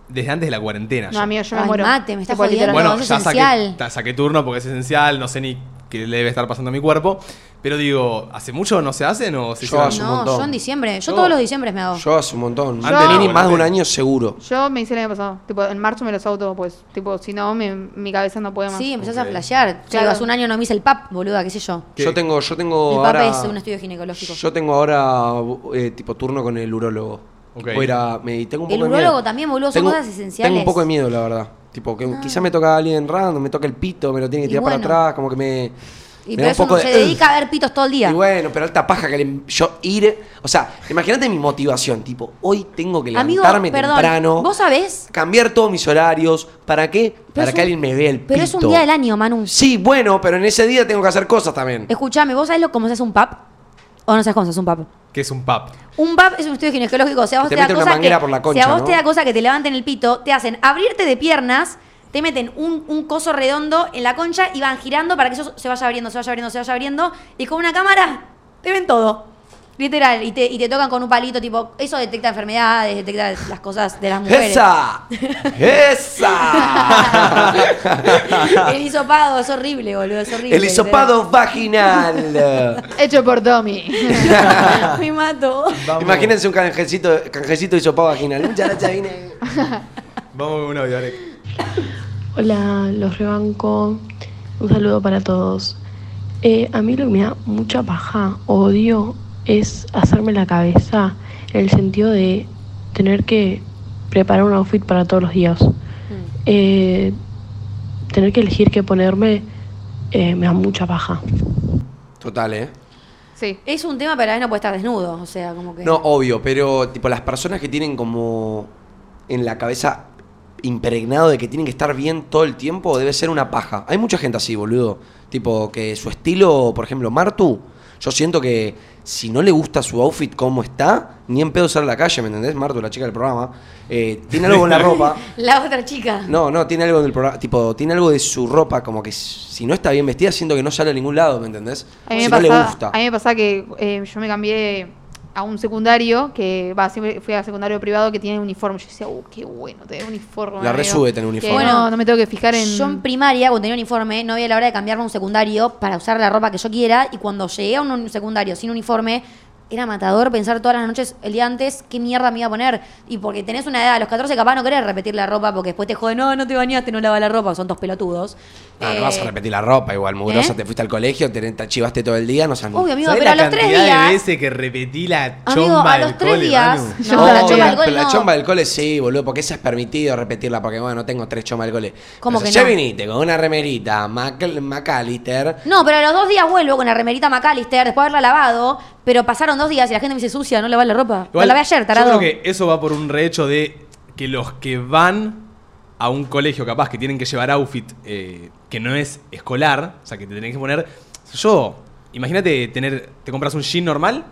desde antes de la cuarentena? No, amigo, yo me Ay, muero. mate, me estás Tipo, jodiendo. Bueno, es ya saqué, esencial. ta- saqué turno porque es esencial, no sé ni qué le debe estar pasando a mi cuerpo. Pero digo, ¿hace mucho no se hacen o se Yo hace un no, montón. yo en diciembre. Yo Yo- todos los diciembres me hago. Yo hace un montón. Yo- Antes más de un año seguro. Yo me hice el año pasado. Tipo, en marzo me los hago todo, pues. Tipo, si no, mi, mi cabeza no puede más. Sí, empezás Ok. a flashear. Ya Claro. digo, hace un año no me hice el PAP, boluda, qué sé yo. ¿Qué? Yo tengo, yo tengo El PAP ahora. es un estudio ginecológico. Yo tengo ahora eh, tipo turno con el urólogo. Ok. Voy a ir a- me, y tengo un El poco de urólogo también, boludo, son Tengo- cosas esenciales. Tengo un poco de miedo, la verdad. Tipo, que quizá me toca a alguien random, me toca el pito, me lo tiene que Y tirar bueno. para atrás, como que me. Y me pero eso poco no se de- dedica a ver pitos todo el día. Y bueno, pero alta paja que le- yo ir. O sea, imagínate mi motivación. Tipo, hoy tengo que Amigo, levantarme perdón, temprano. ¿vos sabés? Cambiar todos mis horarios. ¿Para qué? Pero Para que un- alguien me vea el pito. Pero es un día del año, Manu. Sí, bueno, pero en ese día tengo que hacer cosas también. Escuchame, ¿vos sabés lo, cómo se hace un PAP? ¿O no sabés cómo se hace un PAP? Que es un PAP. Un PAP es un estudio ginecológico. O sea, vos Te te, da cosa manguera que, por la si a concha, vos ¿no? te da cosa que te levanten el pito, te hacen abrirte de piernas, te meten un, un coso redondo en la concha y van girando para que eso se vaya abriendo, se vaya abriendo, se vaya abriendo. Y con una cámara te ven todo. Literal. Y te, y te tocan con un palito, tipo, eso detecta enfermedades, detecta las cosas de las mujeres. ¡Esa! ¡Esa! El hisopado es horrible, boludo, es horrible. El hisopado vaginal. Hecho por literal. Me mato. Vamos, Imagínense un canjecito, canjecito de hisopado vaginal. Muchas gracias, vine. Vamos con un audio, Arek. Hola, los rebanco. Un saludo para todos. Eh, a mí lo que me da mucha paja, odio, es hacerme la cabeza en el sentido de tener que preparar un outfit para todos los días. Eh, tener que elegir qué ponerme eh, me da mucha paja. Total, ¿eh? Sí. Es un tema, pero a la vez no puede estar desnudo. O sea, como que. No, obvio, pero tipo las personas que tienen como en la cabeza impregnado de que tienen que estar bien todo el tiempo, debe ser una paja. Hay mucha gente así, boludo. Tipo que su estilo, por ejemplo, Martu, yo siento que si no le gusta su outfit como está, ni en pedo salir a la calle, ¿me entendés? Martu, la chica del programa, eh, tiene algo con la ropa. La otra chica. No, no, tiene algo del programa, tipo, tiene algo de su ropa, como que si no está bien vestida, siento que no sale a ningún lado, ¿me entendés? A mí, si me no le pasa, gusta. a mí me pasa que eh, yo me cambié a un secundario que va siempre fui a secundario privado que tiene uniforme. Yo decía, uh, qué bueno, tener uniforme. La amigo". resube tener Que uniforme. no, no me tengo que fijar en. Yo en primaria, cuando tenía uniforme, no había la hora de cambiarme a un secundario para usar la ropa que yo quiera. Y cuando llegué a un secundario sin uniforme, era matador pensar todas las noches, el día antes, qué mierda me iba a poner. Y porque tenés una edad, a los 14 capaz no querés repetir la ropa porque después te joden, no, no te bañaste, no lavas la ropa, son dos pelotudos. No, Eh, no vas a repetir la ropa igual, mugrosa. ¿eh? Te fuiste al colegio, te, te chivaste todo el día, no seas Obvio, amigo, ¿Sabés pero a los tres cantidad de días. veces que repetí la Amigo, chomba a del los tres cole, días. Manu? No, No, la chomba del cole la chomba del cole sí, boludo, porque esa es permitido repetirla, porque bueno, no tengo tres chombas del cole. ¿Cómo Pero que ya no? viniste con una remerita Mac- McAllister, No, pero a los dos días vuelvo con la remerita McAllister después de haberla lavado, pero pasaron dos días y la gente me dice sucia, no lavas la ropa. Igual, la lavé ayer, tarado. Yo creo que eso va por un rehecho de que los que van a un colegio capaz que tienen que llevar outfit eh, que no es escolar, o sea, que te tenés que poner... Yo, imagínate tener, te compras un jean normal,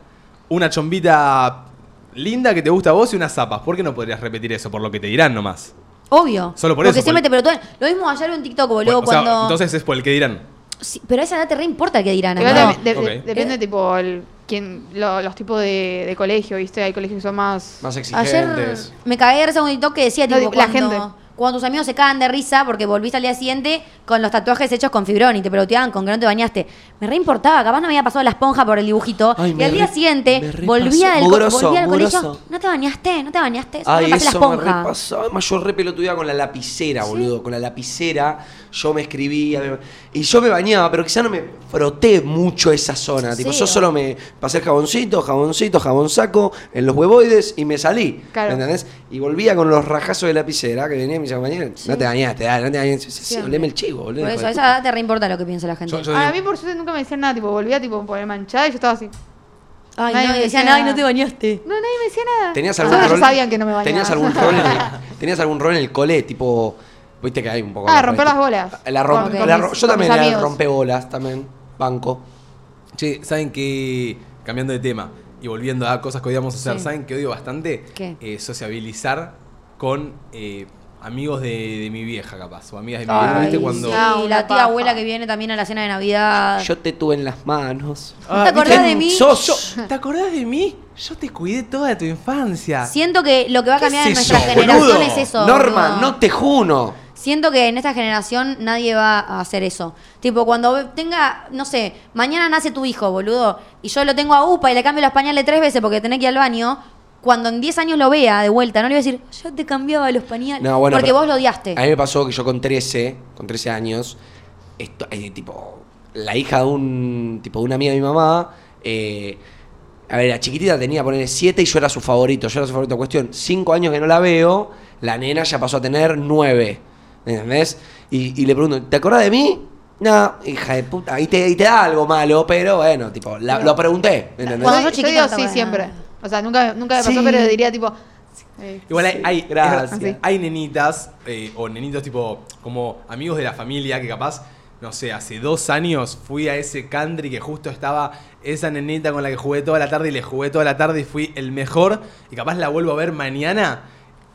una chombita linda que te gusta a vos y unas zapas. ¿Por qué no podrías repetir eso? Por lo que te dirán nomás. Obvio. Solo por Porque eso, siempre por- te. Lo mismo ayer un TikTok, boludo, Bueno, o sea, cuando. entonces es por el que dirán. Sí, pero a esa edad te re importa el que dirán. De- depende, tipo, el, quién, lo- los tipos de, de colegio, ¿viste? Hay colegios que son más. más Ayer exigentes. me cagué de un TikTok que decía, tipo, la cuando, gente. Cuando tus amigos se cagan de risa porque volviste al día siguiente con los tatuajes hechos con fibrón y te peloteaban con que no te bañaste. Me re importaba, capaz no me había pasado la esponja por el dibujito. Ay, y me al día re- siguiente me volvía, del co- Mugroso, volvía al colegio. mugroso. No te bañaste, no te bañaste. Solo Ay, me pasé la eso me esponja. repasó. Además, yo re pelotudeaba con la lapicera, boludo. Con la lapicera yo me escribía. me- Y yo me bañaba, pero quizá no me froté mucho esa zona. Tipo, Sí, yo o- solo me pasé el jaboncito, jaboncito, jabón saco en los huevoides y me salí. Claro. ¿Me entendés? Y volvía con los rajazos de lapicera que venía y me decía, "Mañana, no te bañaste, dale, no te bañaste. Sí, sí, oleme el chivo, boludo. Por eso, a esa edad te re importa lo que piensa la gente. Yo- yo a mí por suerte nunca me decían nada, tipo, volvía tipo por manchada y yo estaba así. Ay, Nadie no, me y decía ay, no nada. te bañaste. No, nadie me decía nada. ¿Tenías Ah, algún rol? sabían que no me bañaba. ¿Tenías algún rol en el, ¿Tenías algún rol en el cole? Tipo, viste que hay un poco. Ah, la- romper las bolas. La rompe- con la mis- yo también mis era amigos. rompebolas, también. Banco. Che, ¿saben qué? Cambiando de tema y volviendo a cosas que odiamos hacer, Sí. ¿saben qué odio bastante? ¿Qué? Eh, sociabilizar con eh, amigos de, de mi vieja, capaz. O amigas de mi Ay, vieja, ¿viste? sí. Cuando. Sí, Ah, una la tía abuela que viene también a la cena de Navidad. Yo te tuve en las manos. Ah, ¿Te acordás ¿viste? de mí? Sos. Yo- ¿Te acordás de mí? Yo te cuidé toda tu infancia. Siento que lo que va a ¿Qué cambiar en es nuestra eso, generación boludo? es eso. Norma, boludo. no te juno. Siento que en esta generación nadie va a hacer eso. Tipo, cuando tenga, no sé, mañana nace tu hijo, boludo, y yo lo tengo a UPA y le cambio los pañales tres veces porque tenés que ir al baño, cuando en 10 años lo vea de vuelta, no le voy a decir, yo te cambiaba los pañales. No, bueno, porque vos lo odiaste. A mí me pasó que yo con 13, con 13 años, esto, eh, tipo, la hija de un, tipo, de una amiga de mi mamá, eh, a ver, la chiquitita tenía, ponerle 7 y yo era su favorito, yo era su favorito. Cuestión, 5 años que no la veo, la nena ya pasó a tener 9, ¿entendés? Y, y le pregunto, ¿te acordás de mí? No, hija de puta, y te, y te da algo malo, pero bueno, tipo, la- lo pregunté, ¿entendés? Cuando Yo, sos yo chiquita digo no te sí siempre. nada. O sea, nunca, nunca me pasó, Sí. pero diría tipo. eh, Igual hay, Sí, hay, gracias. es- hay nenitas eh, o nenitos tipo como amigos de la familia que capaz, no sé, hace dos años fui a ese country que justo estaba esa nenita con la que jugué toda la tarde y le jugué toda la tarde y fui el mejor y capaz la vuelvo a ver mañana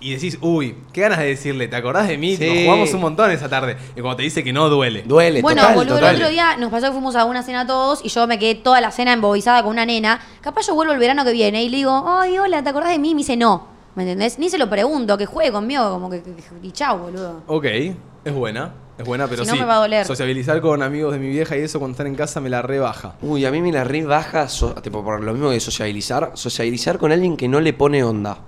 y decís, uy, qué ganas de decirle, ¿te acordás de mí? Sí. Tipo, jugamos un montón esa tarde. Y cuando te dice que no duele. Duele, Bueno, total, boludo, total. el otro día nos pasó que fuimos a una cena todos y yo me quedé toda la cena embobizada con una nena. Capaz yo vuelvo el verano que viene y le digo, ay, hola, ¿te acordás de mí? Y me dice, no. ¿Me entendés? Ni se lo pregunto, que juegue conmigo, como que, y chau, boludo. Ok, es buena, es buena, pero Si no sí. me va a doler. Sociabilizar con amigos de mi vieja y eso cuando están en casa me la rebaja. Uy, a mí me la re baja, so- tipo, por lo mismo que sociabilizar, sociabilizar con alguien que no le pone onda.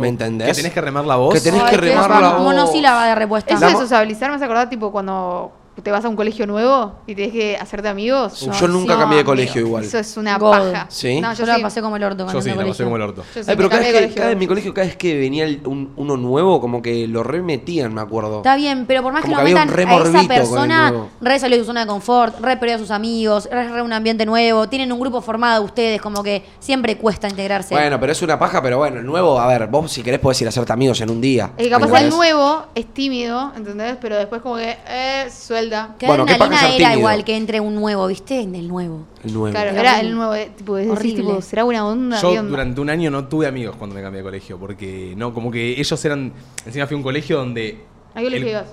¿Me entendés? Que tenés que remar la voz. Que tenés Ay, que remar es la voz. Monosílaba de repuesta. Eso de sociabilizar me hace acordar, tipo, cuando te vas a un colegio nuevo y tenés que hacerte amigos. Yo nunca cambié de colegio igual. Eso es una God. paja. ¿Sí? No, yo yo, la sí. pasé como el orto. Yo sí, la pasé como el orto. Yo Ay, pero cada vez, que, cada vez en mi colegio. cada vez que venía el- un- uno nuevo, como que lo remetían, me acuerdo. Está bien, pero por más Como que lo que había metan un re a esa el persona, re salió de su zona de confort, re perdió a sus amigos, re, re un ambiente nuevo, tienen un grupo formado ustedes, como que siempre cuesta integrarse. Bueno, pero es una paja, pero bueno, el nuevo, a ver, vos si querés podés ir a hacerte amigos en un día. Es que capaz ¿me el nuevo es tímido, ¿entendés? Pero después como que, eh, suelda. que bueno, adrenalina era tímido. igual que entre un nuevo, ¿viste? En el nuevo. El nuevo. Claro, Era el nuevo, eh, tipo, decís, Horrible. tipo, será una onda. Yo durante un año no tuve amigos cuando me cambié de colegio, porque no, como que ellos eran. Encima fui a un colegio donde. ¿A qué colegio ibas?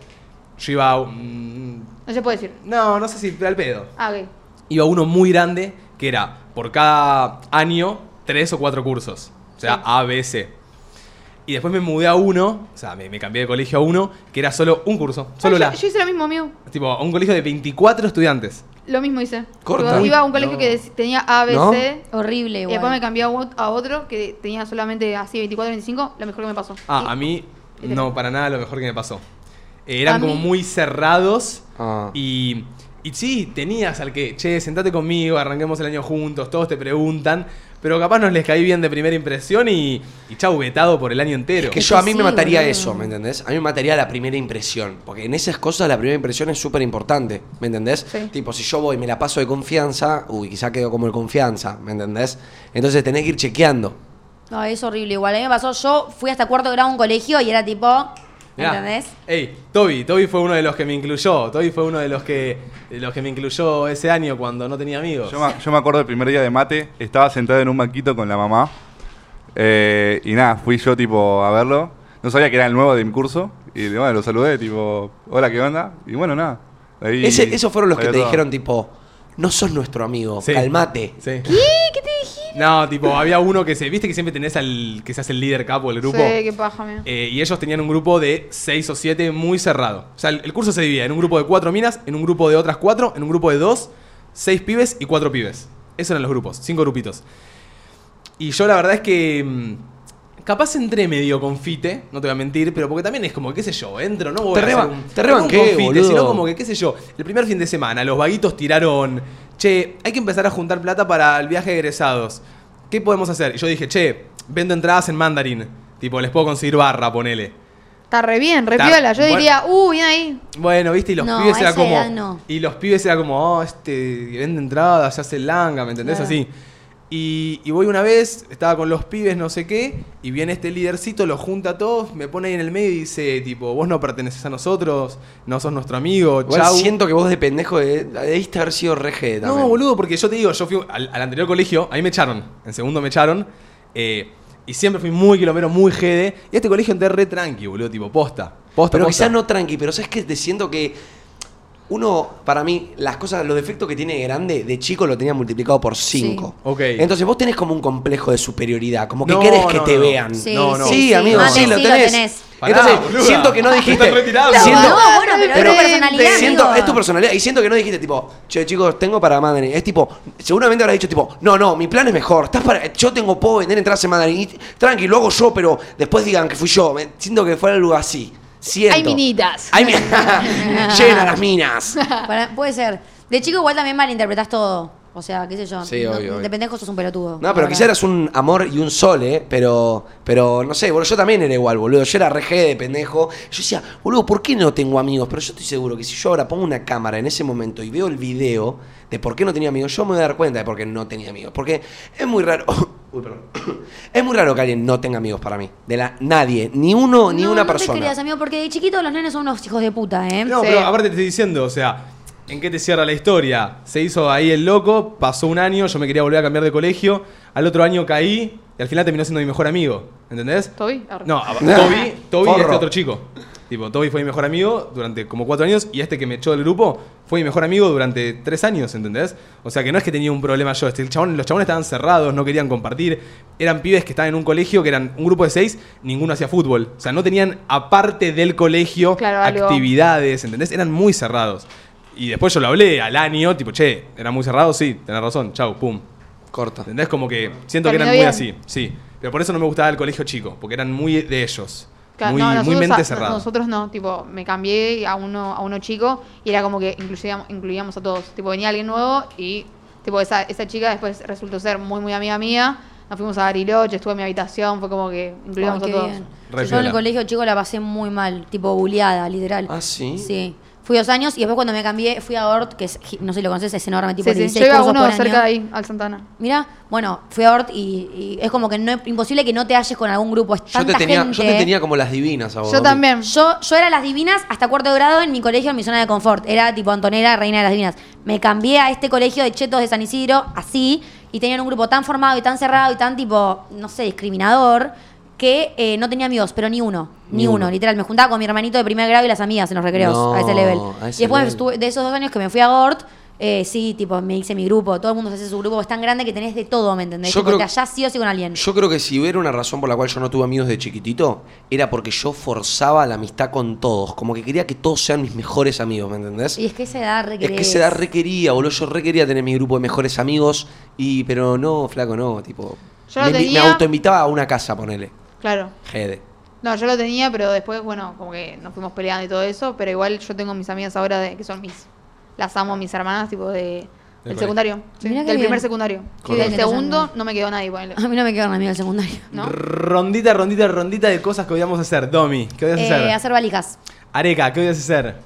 Yo iba a un- No se puede decir. No, no sé si al pedo. Ah, ok. Iba a uno muy grande que era por cada año tres o cuatro cursos. O sea, Sí. A, B, C. Y después me mudé a uno, o sea, me, me cambié de colegio a uno, que era solo un curso, solo Ay, la. yo, yo hice lo mismo, amigo. Tipo, a un colegio de 24 estudiantes. Lo mismo hice. Corta. Iba a un colegio no. que tenía A, B, ¿No? C. Horrible Y igual. después me cambié a ot- a otro que tenía solamente así 24, 25. Lo mejor que me pasó. Ah, Y- a mí ¿Qué te- no, para nada lo mejor que me pasó. Eh, eran A como mí- muy cerrados Ah. y, y sí, tenías al que, che, sentate conmigo, arranquemos el año juntos, todos te preguntan, pero capaz no les caí bien de primera impresión y, y chau, vetado por el año entero. Que Es yo a que mí sí, me mataría eso, ¿me entendés? A mí me mataría la primera impresión. Porque en esas cosas la primera impresión es súper importante, ¿me entendés? Sí. Tipo, si yo voy y me la paso de confianza, uy, quizá quedo como el confianza, ¿me entendés? Entonces tenés que ir chequeando. No, es horrible igual. A mí me pasó, yo fui hasta cuarto grado a un colegio y era tipo, Mirá. ¿entendés? Ey, Toby, Toby fue uno de los que me incluyó. Toby fue uno de los que, de los que me incluyó ese año cuando no tenía amigos. Yo me, yo me acuerdo del primer día de mate, estaba sentado en un banquito con la mamá. eh, y nada, fui yo tipo a verlo. No sabía que era el nuevo de mi curso. Y bueno, lo saludé, tipo, hola, ¿qué onda? Y bueno, nada. Ahí Ese- esos fueron los que te todo. dijeron, tipo, no sos nuestro amigo, Sí. calmate. Sí. ¿Qué? ¿Qué te dijeron? No, tipo, había uno que se. ¿Viste que siempre tenés al que se hace el líder capo del grupo? Sí, qué paja, amigo. Eh, y ellos tenían un grupo de seis o siete muy cerrado. O sea, el, el curso se dividía en un grupo de cuatro minas, en un grupo de otras cuatro, en un grupo de dos, seis pibes y cuatro pibes. Esos eran los grupos, cinco grupitos. Y yo la verdad es que. mm, Capaz entré medio confite, no te voy a mentir, pero porque también es como, qué sé yo, entro, no voy Te a hacer reba- un, te un confite, boludo. sino como que, qué sé yo, el primer fin de semana, los vaguitos tiraron, che, hay que empezar a juntar plata para el viaje de egresados. ¿Qué podemos hacer? Y yo dije, che, vendo entradas en mandarín. Tipo, les puedo conseguir barra, ponele. Está re bien, re Está- piola. Yo bueno. diría, uh, bien ahí. Bueno, viste, y los No, pibes a era esa como. edad no. Y los pibes era como, oh, este que vende entradas, se hace langa, ¿me entendés? Claro. Así. Y, y voy una vez, estaba con los pibes, no sé qué, y viene este lidercito, los junta a todos, me pone ahí en el medio y dice, tipo, vos no perteneces a nosotros, no sos nuestro amigo, Igual chau. siento que vos de pendejo de- debiste haber sido rege también. No, boludo, porque yo te digo, yo fui al, al anterior colegio, ahí me echaron, en segundo me echaron, eh, y siempre fui muy kilómetro, muy jede, y este colegio entré re tranqui, boludo, tipo, posta. Posta, Pero posta. quizás no tranqui, pero sabes que te siento que uno, para mí, las cosas, los defectos que tiene grande, de chico lo tenía multiplicado por 5. Ok. Entonces vos tenés como un complejo de superioridad, como que No, querés que no, te no. vean. Sí, No, no. sí, amigo, Mate, sí, lo tenés. Pará, Entonces, boluda. siento que no Te dijiste. No, siento, no, bueno, pero es tu personalidad, siento, amigo. es tu personalidad. Y siento que no dijiste, tipo, che, chicos, tengo para Mandarin. Es tipo, seguramente habrás dicho, tipo, no, no, mi plan es mejor. Estás para, yo tengo, puedo vender entradas en Mandarin. Y, tranqui, lo hago yo, pero después digan que fui yo. Me- siento que fue algo así. Siento. Hay minitas. Hay mi- Llena las minas. Para- puede ser. De chico igual también malinterpretás todo. O sea, qué sé yo. Sí, no- obvio, obvio. De pendejo sos un pelotudo. No, pero quizás eras un amor y un sol, ¿eh? Pero, pero no sé, boludo, yo también era igual, boludo. Yo era reje de pendejo. Yo decía, boludo, ¿por qué no tengo amigos? Pero yo estoy seguro que si yo ahora pongo una cámara en ese momento y veo el video de por qué no tenía amigos, yo me voy a dar cuenta de por qué no tenía amigos. Porque es muy raro. Uy, perdón. Es muy raro que alguien no tenga amigos para mí. De la nadie, ni uno, ni No, una no te persona. creas, amigo, porque de chiquito los nenes son unos hijos de puta, ¿eh? No, Sí. pero aparte te estoy diciendo, o sea, ¿en qué te cierra la historia? Se hizo ahí el loco, pasó un año, yo me quería volver a cambiar de colegio, al otro año caí y al final terminó siendo mi mejor amigo, ¿entendés? ¿Toby? Arre. No, Toby, Toby y Forro. este otro chico. Tipo, Toby fue mi mejor amigo durante como cuatro años y este que me echó del grupo fue mi mejor amigo durante tres años, ¿entendés? O sea que no es que tenía un problema yo. Este, el chabón, los chabones estaban cerrados, no querían compartir. Eran pibes que estaban en un colegio que eran un grupo de seis, ninguno hacía fútbol. O sea, no tenían aparte del colegio Claro, actividades, ¿entendés? Eran muy cerrados. Y después yo lo hablé al año, tipo, che, eran muy cerrados, sí, tenés razón, chau, pum. Corta. ¿Entendés? Como que siento que eran muy así, sí. Pero por eso no me gustaba el colegio chico, porque eran muy de ellos. Claro, muy, no, muy nosotros, mente a- cerrada. nosotros no, tipo, me cambié a uno, a uno chico y era como que incluíamos, incluíamos a todos. Tipo, venía alguien nuevo y tipo esa, esa chica después resultó ser muy muy amiga mía. Nos fuimos a Bariloche, estuve en mi habitación, fue como que incluíamos a todos. Yo en el colegio chico la pasé muy mal, tipo buleada, literal. ¿Ah, sí? Sí. Fui dos años y después cuando me cambié fui a Ort, que es, no sé si lo conoces, es enorme, tipo Sí, sí, 16 yo iba a cursos uno por cerca de ahí, al Santana. Mira, bueno, fui a Ort y, y es como que no es imposible que no te halles con algún grupo. Es Yo tanta te, tenía, gente. yo te tenía como las divinas a vos. Yo Domi. también. Yo, yo era las divinas hasta cuarto de grado en mi colegio, en mi zona de confort. Era tipo Antonella, reina de las divinas. Me cambié a este colegio de chetos de San Isidro, así, y tenían un grupo tan formado y tan cerrado y tan tipo, no sé, discriminador, que eh, no tenía amigos, pero ni uno. Ni, Ni uno. uno. literal. Me juntaba con mi hermanito de primer grado y las amigas en los recreos, No, a ese level. a ese y después level. estuve- de esos dos años que me fui a Gort, Eh, sí, tipo, me hice mi grupo, todo el mundo se hace su grupo, es tan grande que tenés de todo, ¿me entendés? Yo Tipo, creo- te hallás sí o sí con alguien. Yo creo que si hubiera una razón por la cual yo no tuve amigos de chiquitito, era porque yo forzaba la amistad con todos. Como que quería que todos sean mis mejores amigos, ¿me entendés? Y es que esa edad Es requerés. que se da requería, boludo. Yo requería tener mi grupo de mejores amigos, y pero no, flaco, no. Tipo, Yo me, tenía- me autoinvitaba a una casa, ponele. Claro. Jede. No, yo lo tenía, pero después, bueno, como que nos fuimos peleando y todo eso, pero igual yo tengo mis amigas ahora de, que son mis, las amo, mis hermanas, tipo de, del secundario, sí, del bien. primer secundario. Y del segundo no me quedó nadie, ponele. A mí no me quedaron amigos del secundario. ¿No? Rondita, rondita, rondita de cosas que odiamos hacer. Domi, ¿qué odias Eh, hacer? hacer valijas. Areca, ¿qué odias hacer?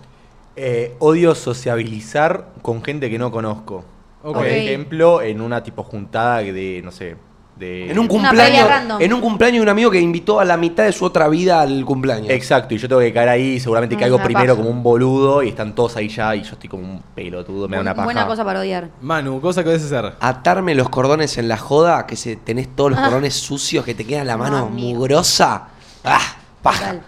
Eh, odio sociabilizar con gente que no conozco. Ok. Por ejemplo, en una tipo juntada de, no sé, de... En un cumpleaños, en un cumpleaños de un amigo que invitó a la mitad de su otra vida al cumpleaños. Exacto, y yo tengo que caer ahí, seguramente caigo una primero paja. como un boludo y están todos ahí ya y yo estoy como un pelotudo, me da una paja. Buena cosa para odiar. Manu, cosa que odias hacer. Atarme los cordones en la joda, que se tenés todos Ah. los cordones sucios, que te queda la mano amigo. mugrosa. ¡Ah! Paja. Total.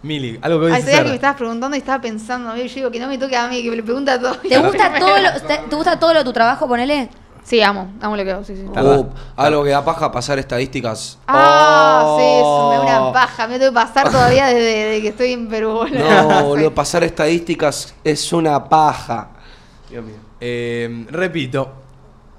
Mili, algo que sabía que me hacer. estabas preguntando y estaba pensando, yo digo que no me toque a mí, que me le pregunta a todo. ¿Te gusta todo lo, te, te gusta todo lo de tu trabajo, ponele? Sí, amo, amo lo que hago, sí, sí. Oh, algo que da paja pasar estadísticas. Ah, sí, eso me da Oh. una paja. Me tengo que pasar todavía desde, desde que estoy en Perú. boludo. No, boludo, pasar estadísticas es una paja. Dios mío. Eh, repito.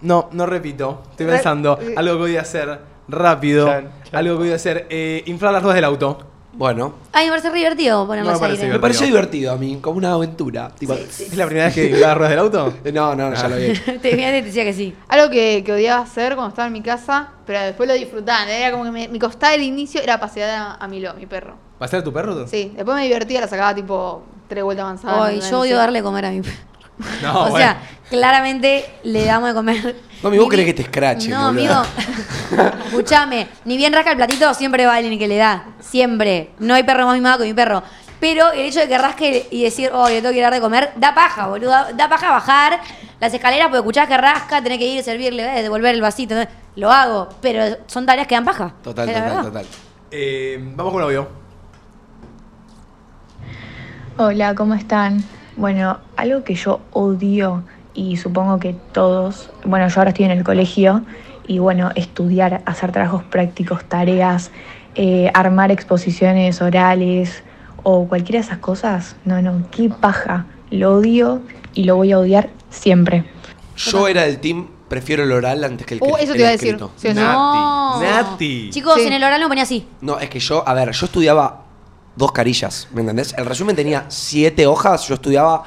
No, no repito. Estoy pensando. eh. Algo que voy a hacer rápido. Chan, chan. Algo que voy a hacer. eh, inflar las ruedas del auto. Bueno, Ay, me parece re divertido ponerlo No me parece aire. me pareció divertido a mí, como una aventura. Tipo, ¿Es la primera vez que las ruedas del auto? eh, No, no, ya lo vi. te, fíjate, te decía que sí. Algo que, que odiaba hacer cuando estaba en mi casa, pero después lo disfrutaba. Era como que me, me costaba el inicio, era pasear a, a Milo, mi perro. ¿Va a tu perro? Sí, después me divertía, la sacaba tipo tres vueltas avanzadas. Ay, yo odio darle de comer a mi perro. No, o bueno. sea, claramente le damos de comer. Vos Ni querés bien- que te escrachen, No, boludo. amigo. Escuchame, ni bien rasca el platito, siempre va alguien que le da. Siempre. No hay perro más mimado que mi perro. Pero el hecho de que rasque y decir, oh, le tengo que ir a dar de comer, da paja, boludo. Da paja bajar las escaleras porque escuchás que rasca, tenés que ir, servirle, eh, devolver el vasito. eh. Lo hago, pero son tareas que dan paja. Total, Es la total, verdad. total. Eh, vamos con audio. Hola, ¿cómo están? Bueno, algo que yo odio y supongo que todos, bueno, yo ahora estoy en el colegio y bueno, estudiar, hacer trabajos prácticos, tareas, eh, armar exposiciones orales o cualquiera de esas cosas, no, no, qué paja, lo odio y lo voy a odiar siempre. Yo era del team, prefiero el oral antes que el, Uh, que- eso el te iba a decir. Sí. No. Nati. Chicos, Sí. en el oral no ponía así. No, es que yo, a ver, yo estudiaba dos carillas, ¿me entendés? El resumen tenía siete hojas, yo estudiaba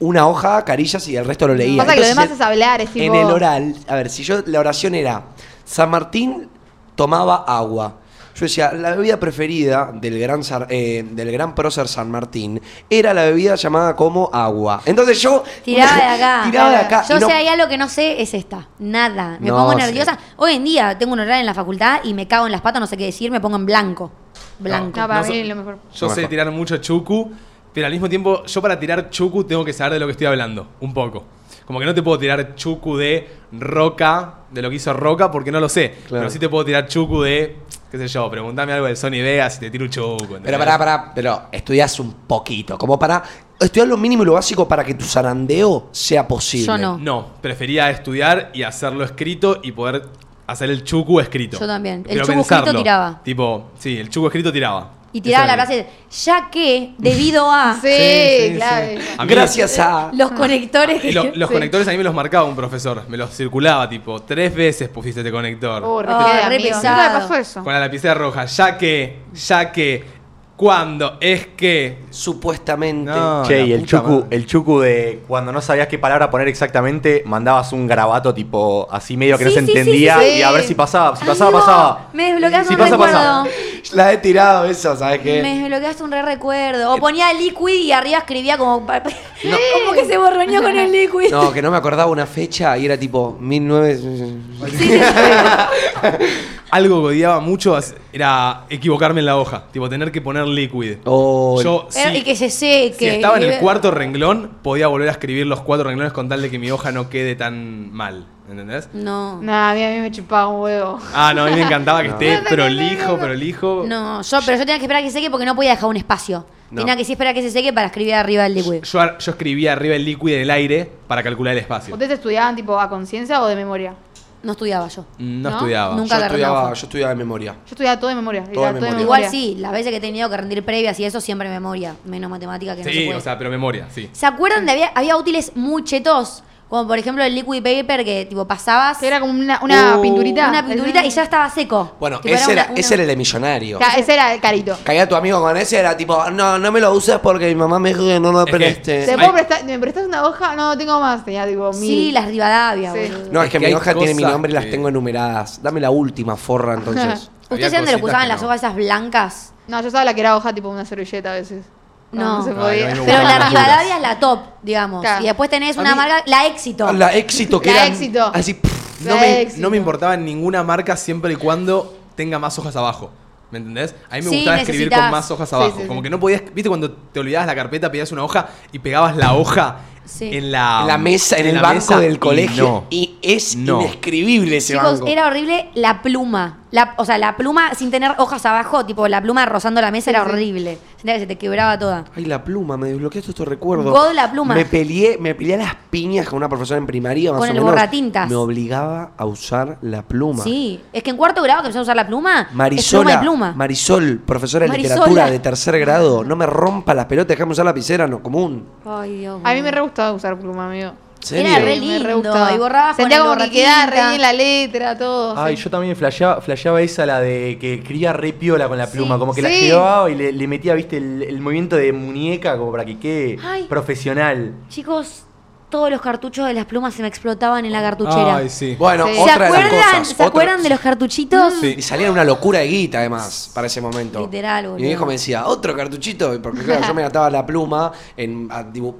una hoja, carillas y el resto lo leía. Pasa que lo Entonces, demás es hablar, es tipo. En el oral, a ver, si yo, la oración era, San Martín tomaba agua. Yo decía, la bebida preferida del gran, eh, del gran prócer San Martín era la bebida llamada como agua. Entonces yo... Tiraba de acá. Tiraba de acá. Yo no- sé, hay algo que no sé, es esta. Nada. Me No pongo sé. nerviosa. Hoy en día tengo un horario en la facultad y me cago en las patas, no sé qué decir, me pongo en blanco. Blanco. No, para No mí so- es lo mejor. Yo Lo sé tirar mucho chuku, pero al mismo tiempo, yo para tirar chuku tengo que saber de lo que estoy hablando, un poco. Como que no te puedo tirar chuku de Roca, de lo que hizo Roca, porque no lo sé. Claro. Pero sí te puedo tirar chuku de, qué sé yo, preguntame algo de Sony Vegas y te tiro un. ¿entendés? Pero pará, pará, pero estudias un poquito, como para estudiar lo mínimo y lo básico para que tu zarandeo sea posible. Yo no. No, prefería estudiar y hacerlo escrito y poder hacer el chuku escrito. Yo también. El Pero chuku escrito pensarlo. tiraba. Tipo, sí, el chuku escrito tiraba. Y tiraba la frase, ya que, debido a Sí, claro. sí. A mí- Gracias a... los conectores que... Y lo- los Sí. conectores a mí me los marcaba un profesor, me los circulaba tipo, tres veces pusiste este conector. Oh, re, Oh, re pesado. Nunca pasó eso. Con la lapicera roja, ya que, ya que, cuando, es que. Supuestamente. No. Che, y el chucu, madre. el chucu de cuando no sabías qué palabra poner exactamente, mandabas un garabato tipo así medio que Sí, no se sí, sí, entendía sí, y a ver si pasaba. Si Ay, pasaba, no, pasaba. Me desbloqueaste Si un pasa, recuerdo. pasa. La he tirado esa, ¿sabes qué? Me desbloqueaste un re recuerdo. O ponía liquid y arriba escribía como... como que se borroñó con el liquid. No, que no me acordaba una fecha y era tipo 19... Sí, sí, sí. Algo que odiaba mucho era equivocarme en la hoja, tipo tener que poner liquid. Oh, Yo, sí, Y que se seque. si estaba en el cuarto renglón, podía volver a escribir los cuatro renglones con tal de que mi hoja no quede tan mal. ¿Entendés? No. No, a mí, a mí me chupaba un huevo. Ah, no, a mí me encantaba que esté No, prolijo, prolijo. No, yo, pero yo tenía que esperar a que seque porque no podía dejar un espacio. No. Tenía que sí esperar que se seque para escribir arriba del liquid. Yo, yo escribía arriba el líquido en el aire para calcular el espacio. ¿Ustedes estudiaban tipo a conciencia o de memoria? No estudiaba yo. No, ¿No? estudiaba. Nunca yo, agarré una estudiaba, hoja. yo estudiaba de memoria. Yo estudiaba todo de memoria. Todo de. Igual sí, las veces que he tenido que rendir previas y eso siempre memoria, menos matemática que no se Sí, puede. o sea, pero memoria, sí. ¿Se acuerdan de había, había útiles muy chetos? Como por ejemplo el liquid paper que tipo pasabas Que era como una, una Uh. pinturita. una pinturita y ya estaba seco. Bueno, Tipo, ese, era, una- ese era el de millonario. Ese era el carito. Caía tu amigo con ese, era tipo, no, no me lo uses porque mi mamá me dijo que no lo preste. ¿Te puedo prestar, ¿Me prestas una hoja? No, tengo más. Tenía tipo mil. Sí, las Rivadavia, Sí. No, es Es que, mi hoja tiene mi nombre y las que- tengo enumeradas. Dame la última, forra, entonces. ¿Ustedes eran de los que usaban que las hojas esas blancas? No, yo usaba la que era hoja tipo una servilleta a veces. No. se podía. Pero la Rivadavia es la top, digamos. Claro. Y después tenés una mí- marca, la éxito. La éxito que La Éxito. Así, pff, No me, éxito. no me importaba ninguna marca siempre y cuando tenga más hojas abajo. ¿Me entendés? A mí me Sí, gustaba escribir necesitas. con más hojas abajo. sí, Como sí. que no podías. ¿Viste cuando te olvidabas la carpeta, pedías una hoja y pegabas la hoja Sí. en la. en la mesa, en, el la banco mesa del y colegio. no. Y es No. inescribible ese Chicos, banco. era horrible la pluma. La, o sea, la pluma sin tener hojas abajo, tipo la pluma rozando la mesa era sí. horrible. Sentía que se te quebraba toda. Ay, la pluma, me desbloqueaste estos recuerdos. God, la pluma. Me peleé, me peleé a las piñas con una profesora en primaria, más Con o el menos. borratintas. Me obligaba a usar la pluma. Sí, es que en cuarto grado que empezó a usar la pluma, es Marisola, pluma y pluma. Marisol, profesora de Marisola. literatura de tercer grado, no me rompa las pelotas, déjame usar lapicera, no común. Ay, Dios A mí me re gustaba usar pluma, amigo. ¿Serio? Era re Me re lindo, y borrabas con Sentía el como que quedaba re bien la letra, todo. Ay, sí. yo también flasheaba, flasheaba esa, la de que escribía re piola con la pluma, como que la Sí. llevaba y le, le metía, viste, el, el movimiento de muñeca como para que quede Ay. profesional. Chicos, todos los cartuchos de las plumas se me explotaban en la cartuchera. Ay, sí. Bueno, Sí. ¿Se otra de las acuerdan, cosas. ¿se otra- acuerdan de los cartuchitos? Sí. Y salía una locura de guita, además, para ese momento. Literal, Y boludo. mi viejo me decía, otro cartuchito, y porque claro, yo me gastaba la pluma en, a dibu-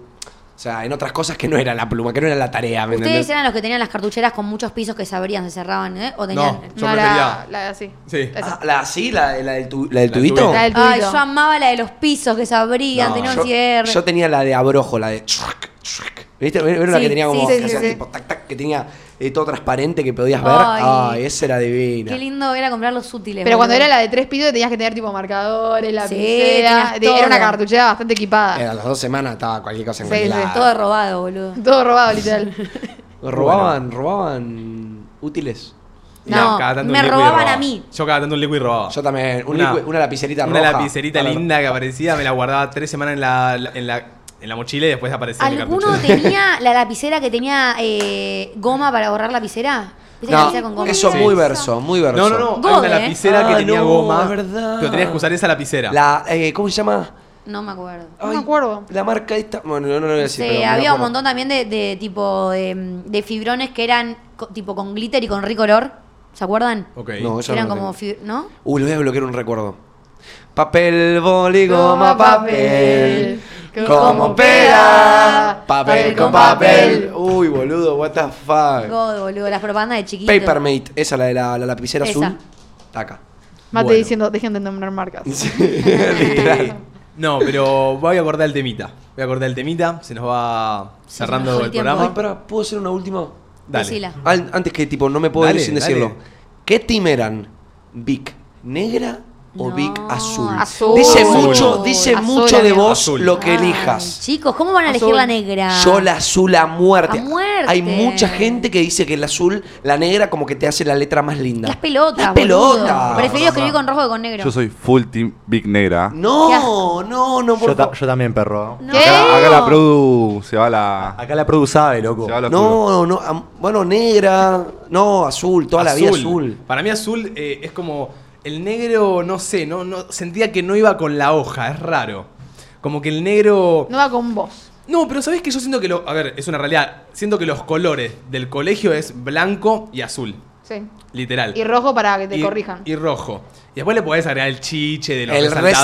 o sea, en otras cosas que no era la pluma, que no era la tarea, ¿me Ustedes entendés? eran los que tenían las cartucheras con muchos pisos que se abrían, se cerraban, ¿eh? O tenían. No. Yo no, prefería- la, la así. Sí. Ah, ¿La así? ¿La, la del, tu- la del La del tubito? La del Ay, tubito. yo amaba la de los pisos que se abrían, No, tenían yo, un cierre. yo tenía la de abrojo, la de... ¿Viste? Era Sí, que tenía como... sí, que sí, hacía sí. tipo tac, tac, que tenía eh, todo transparente que podías ver. Ay. Ay, esa era divina. Qué lindo era comprar los útiles. Pero cuando boludo. era la de tres pisos tenías que tener tipo marcadores, la tenías Era una cartuchera bastante equipada. Eh, a las dos semanas estaba cualquier cosa en Sí, cualquier sí, lado. Todo robado, boludo. Todo robado, literal. Robaban, robaban útiles. No, cada tanto me un liquid robaban robaba. a mí. Yo cada tanto un liquid robaba. Yo también. Un Una- licu- una lapicerita Una roja. lapicerita linda que aparecía, me la guardaba tres semanas en la, en la, en la mochila y después aparecía ¿Alguno tenía la lapicera que tenía eh, goma para borrar lapicera? ¿Viste la lapicera con No, goma? eso Sí. muy verso, muy verso. No, no, no. Hay una ¿eh? lapicera que Ah, tenía no, goma. es verdad. Pero tenías que usar esa lapicera. La, eh, ¿Cómo se llama? No me acuerdo. No me acuerdo. La marca esta. Bueno, no, no lo voy a decir. Sí, pero me había un montón también de, de tipo de, de fibrones que eran co- tipo con glitter y con ricolor. ¿Se acuerdan? Ok. No, eso eran no lo como fib- ¿no? Uy, le voy a bloquear un recuerdo. Papel, boli, goma, papel. Como pega. Papel con papel. Uy, boludo, what the fuck. God, boludo, las propagandas de chiquito. Papermate, esa la de la, la lapicera Esa. azul. Taca. Mate Bueno. diciendo, dejen de nombrar marcas. No, pero voy a acordar el temita. Voy a acordar el temita. Se nos va se cerrando nos fue el el tiempo. Ay, programa. ¿puedo hacer una última? Dale. Decila. Al- Antes que tipo, no me puedo Dale, ir sin dale. decirlo. ¿Qué team eran? ¿Vic negra o No, Vic azul? azul. Dice Azul. mucho, dice Azul, mucho de vos Azul. lo que Ay, elijas. chicos, ¿cómo van a elegir la negra? Yo la azul a muerte. A muerte. Hay mucha gente que dice que el azul, la negra, como que te hace la letra más linda. Las pelotas. Las pelotas. Prefiero escribir con rojo que con negro. Yo soy full team Big Negra. No, no, no, por Yo, ta- yo también, perro. No. ¿Qué? Acá, acá la produ se va a la. Acá la produ sabe, loco. Se va. No, no, am- bueno, negra, no, azul, toda la vida azul. Para mí azul eh, es como el negro, no sé, no, no sentía que no iba con la hoja, es raro. Como que el negro No va con vos. No, pero ¿sabés que yo siento que lo a ver, es una realidad, siento que los colores del colegio es blanco y azul, Sí. Literal. Y rojo para que te Y- corrijan. Y rojo. Y después le podés agregar el chiche de los El resaltadores,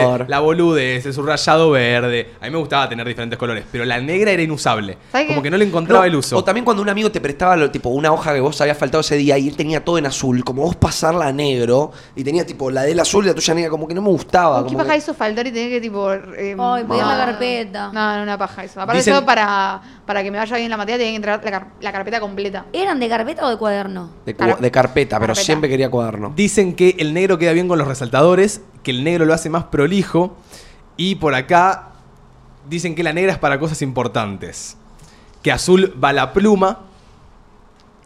resaltador. la boludez, el subrayado verde. A mí me gustaba tener diferentes colores, pero la negra era inusable. ¿Sabés Como qué? que no le encontraba No, el uso. O también cuando un amigo te prestaba lo, tipo una hoja que vos habías faltado ese día y él tenía todo en azul, como vos pasarla a negro y tenía tipo la de él azul y la tuya negra, como que no me gustaba. ¿Qué como paja que- eso faltar y tener que tipo. eh, Ay, pedir la no, carpeta. No, no, una paja eso. Aparte, Dicen- yo para, para que me vaya bien la materia, tiene que entrar la, car- la carpeta completa. ¿Eran de carpeta o de cuaderno? de, cu- De carpeta, pero carpeta. siempre quería cuaderno. Dicen que el negro queda bien con los resaltadores, que el negro lo hace más prolijo Y por acá dicen que la negra es para cosas importantes. Que azul va la pluma.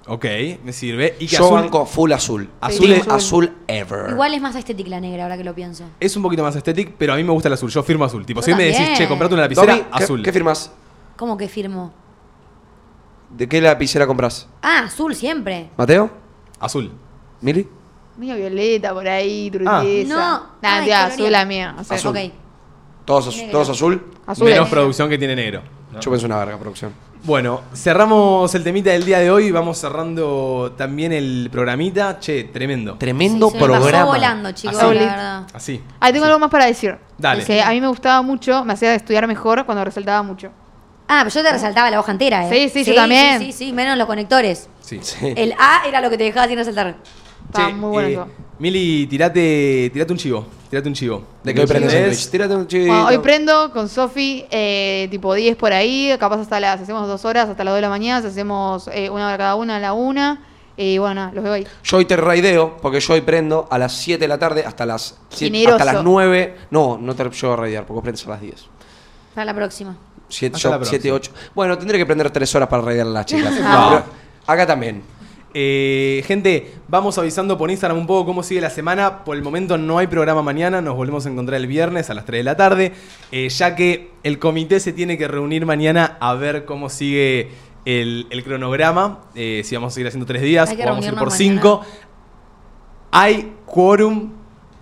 Ok, me sirve. Y que Yo azul banco full azul. Azul es- azul ever. Igual es más estética la negra, ahora que lo pienso. es un poquito más estético, pero a mí me gusta el azul. Yo firmo azul. Tipo, Yo si hoy me decís, che, comprate una lapicera, Domi, ¿qué- azul. ¿qué, firmas? ¿Cómo que firmo? ¿De qué lapicera compras? Ah, azul siempre. ¿Mateo? Azul. ¿Mili? Medio violeta por ahí, Ah. turquesa. No. Nada, Ay, colorido. azul la mía. O sea, Azul. Ok. ¿Todos, az- Negro. todos azul? azul Menos producción que tiene negro. Yo pensé una verga, producción. Bueno, cerramos el temita del día de hoy. Vamos cerrando también el programita. Che, tremendo. Tremendo Sí, se me pasó programa. volando, chicos, Así. la verdad. Así. Ah, tengo algo más para decir. Dale. Que a mí me gustaba mucho, me hacía estudiar mejor cuando resaltaba mucho. Ah, pero yo te resaltaba la hoja entera, ¿eh? Sí, sí, yo también. Sí, sí, sí, menos los conectores. Sí. Sí. El A era lo que te dejaba sin resaltar. Che, muy bueno eh, eso. Mili, tirate, tirate un chivo. Tirate un chivo. ¿De qué hoy prendes. Tírate un chivito. Bueno, hoy prendo con Sofi, eh, tipo 10 por ahí, capaz hasta las, hacemos dos horas, hasta las 2 de la mañana, hacemos eh, una hora cada una a la una. Y bueno, nada, los veo ahí. Yo hoy te raideo, porque yo hoy prendo a las 7 de la tarde hasta las, siete- Generoso. hasta las 9. No, no te llevo a raidear, porque vos prendes a las 10. Para la próxima. 7, Hasta la 7, próxima. 8. Bueno, tendré que prender 3 horas para raidear a las chicas. No. Pero acá también. Eh, gente, vamos avisando por Instagram un poco cómo sigue la semana. Por el momento no hay programa mañana, nos volvemos a encontrar el viernes a las 3 de la tarde, eh, ya que el comité se tiene que reunir mañana a ver cómo sigue el, el cronograma, eh, si vamos a seguir haciendo tres días Hay que o vamos a ir por reunirnos cinco. Hay quórum,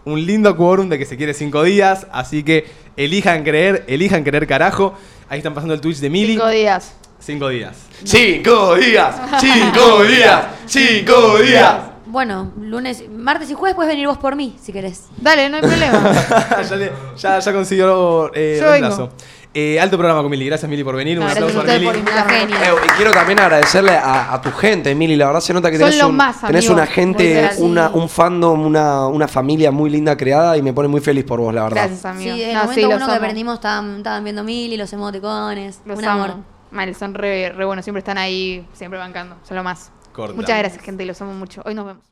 un lindo quórum de que se quiere cinco días, así que elijan creer, elijan creer carajo. Ahí están pasando el Twitch de Mili. Cinco días. Cinco días. 5 días, 5 días, 5 días. Bueno, lunes, martes y jueves puedes venir vos por mí, si querés. Dale, no hay problema. ya, le- ya, ya consiguió eh, Yo reemplazo. Eh, alto programa con Mili. Gracias, Mili, por venir. No, Un gracias aplauso a para ustedes Mili. por invitarme. Una genia. Eh, y quiero también agradecerle a, a tu gente, Mili. La verdad se nota que Son tenés, los un, más, tenés amigo. una gente, Literal. una, un fandom, una, una familia muy linda creada y me pone muy feliz por vos, la verdad. Gracias, amigo. Sí, en el No, momento uno que aprendimos estaban, estaban viendo mil y los emoticones. Los un amo. amor. Mal, son re, re buenos, siempre están ahí, siempre bancando. Son lo más. Corta. Muchas gracias, gente, los amo mucho. Hoy nos vemos.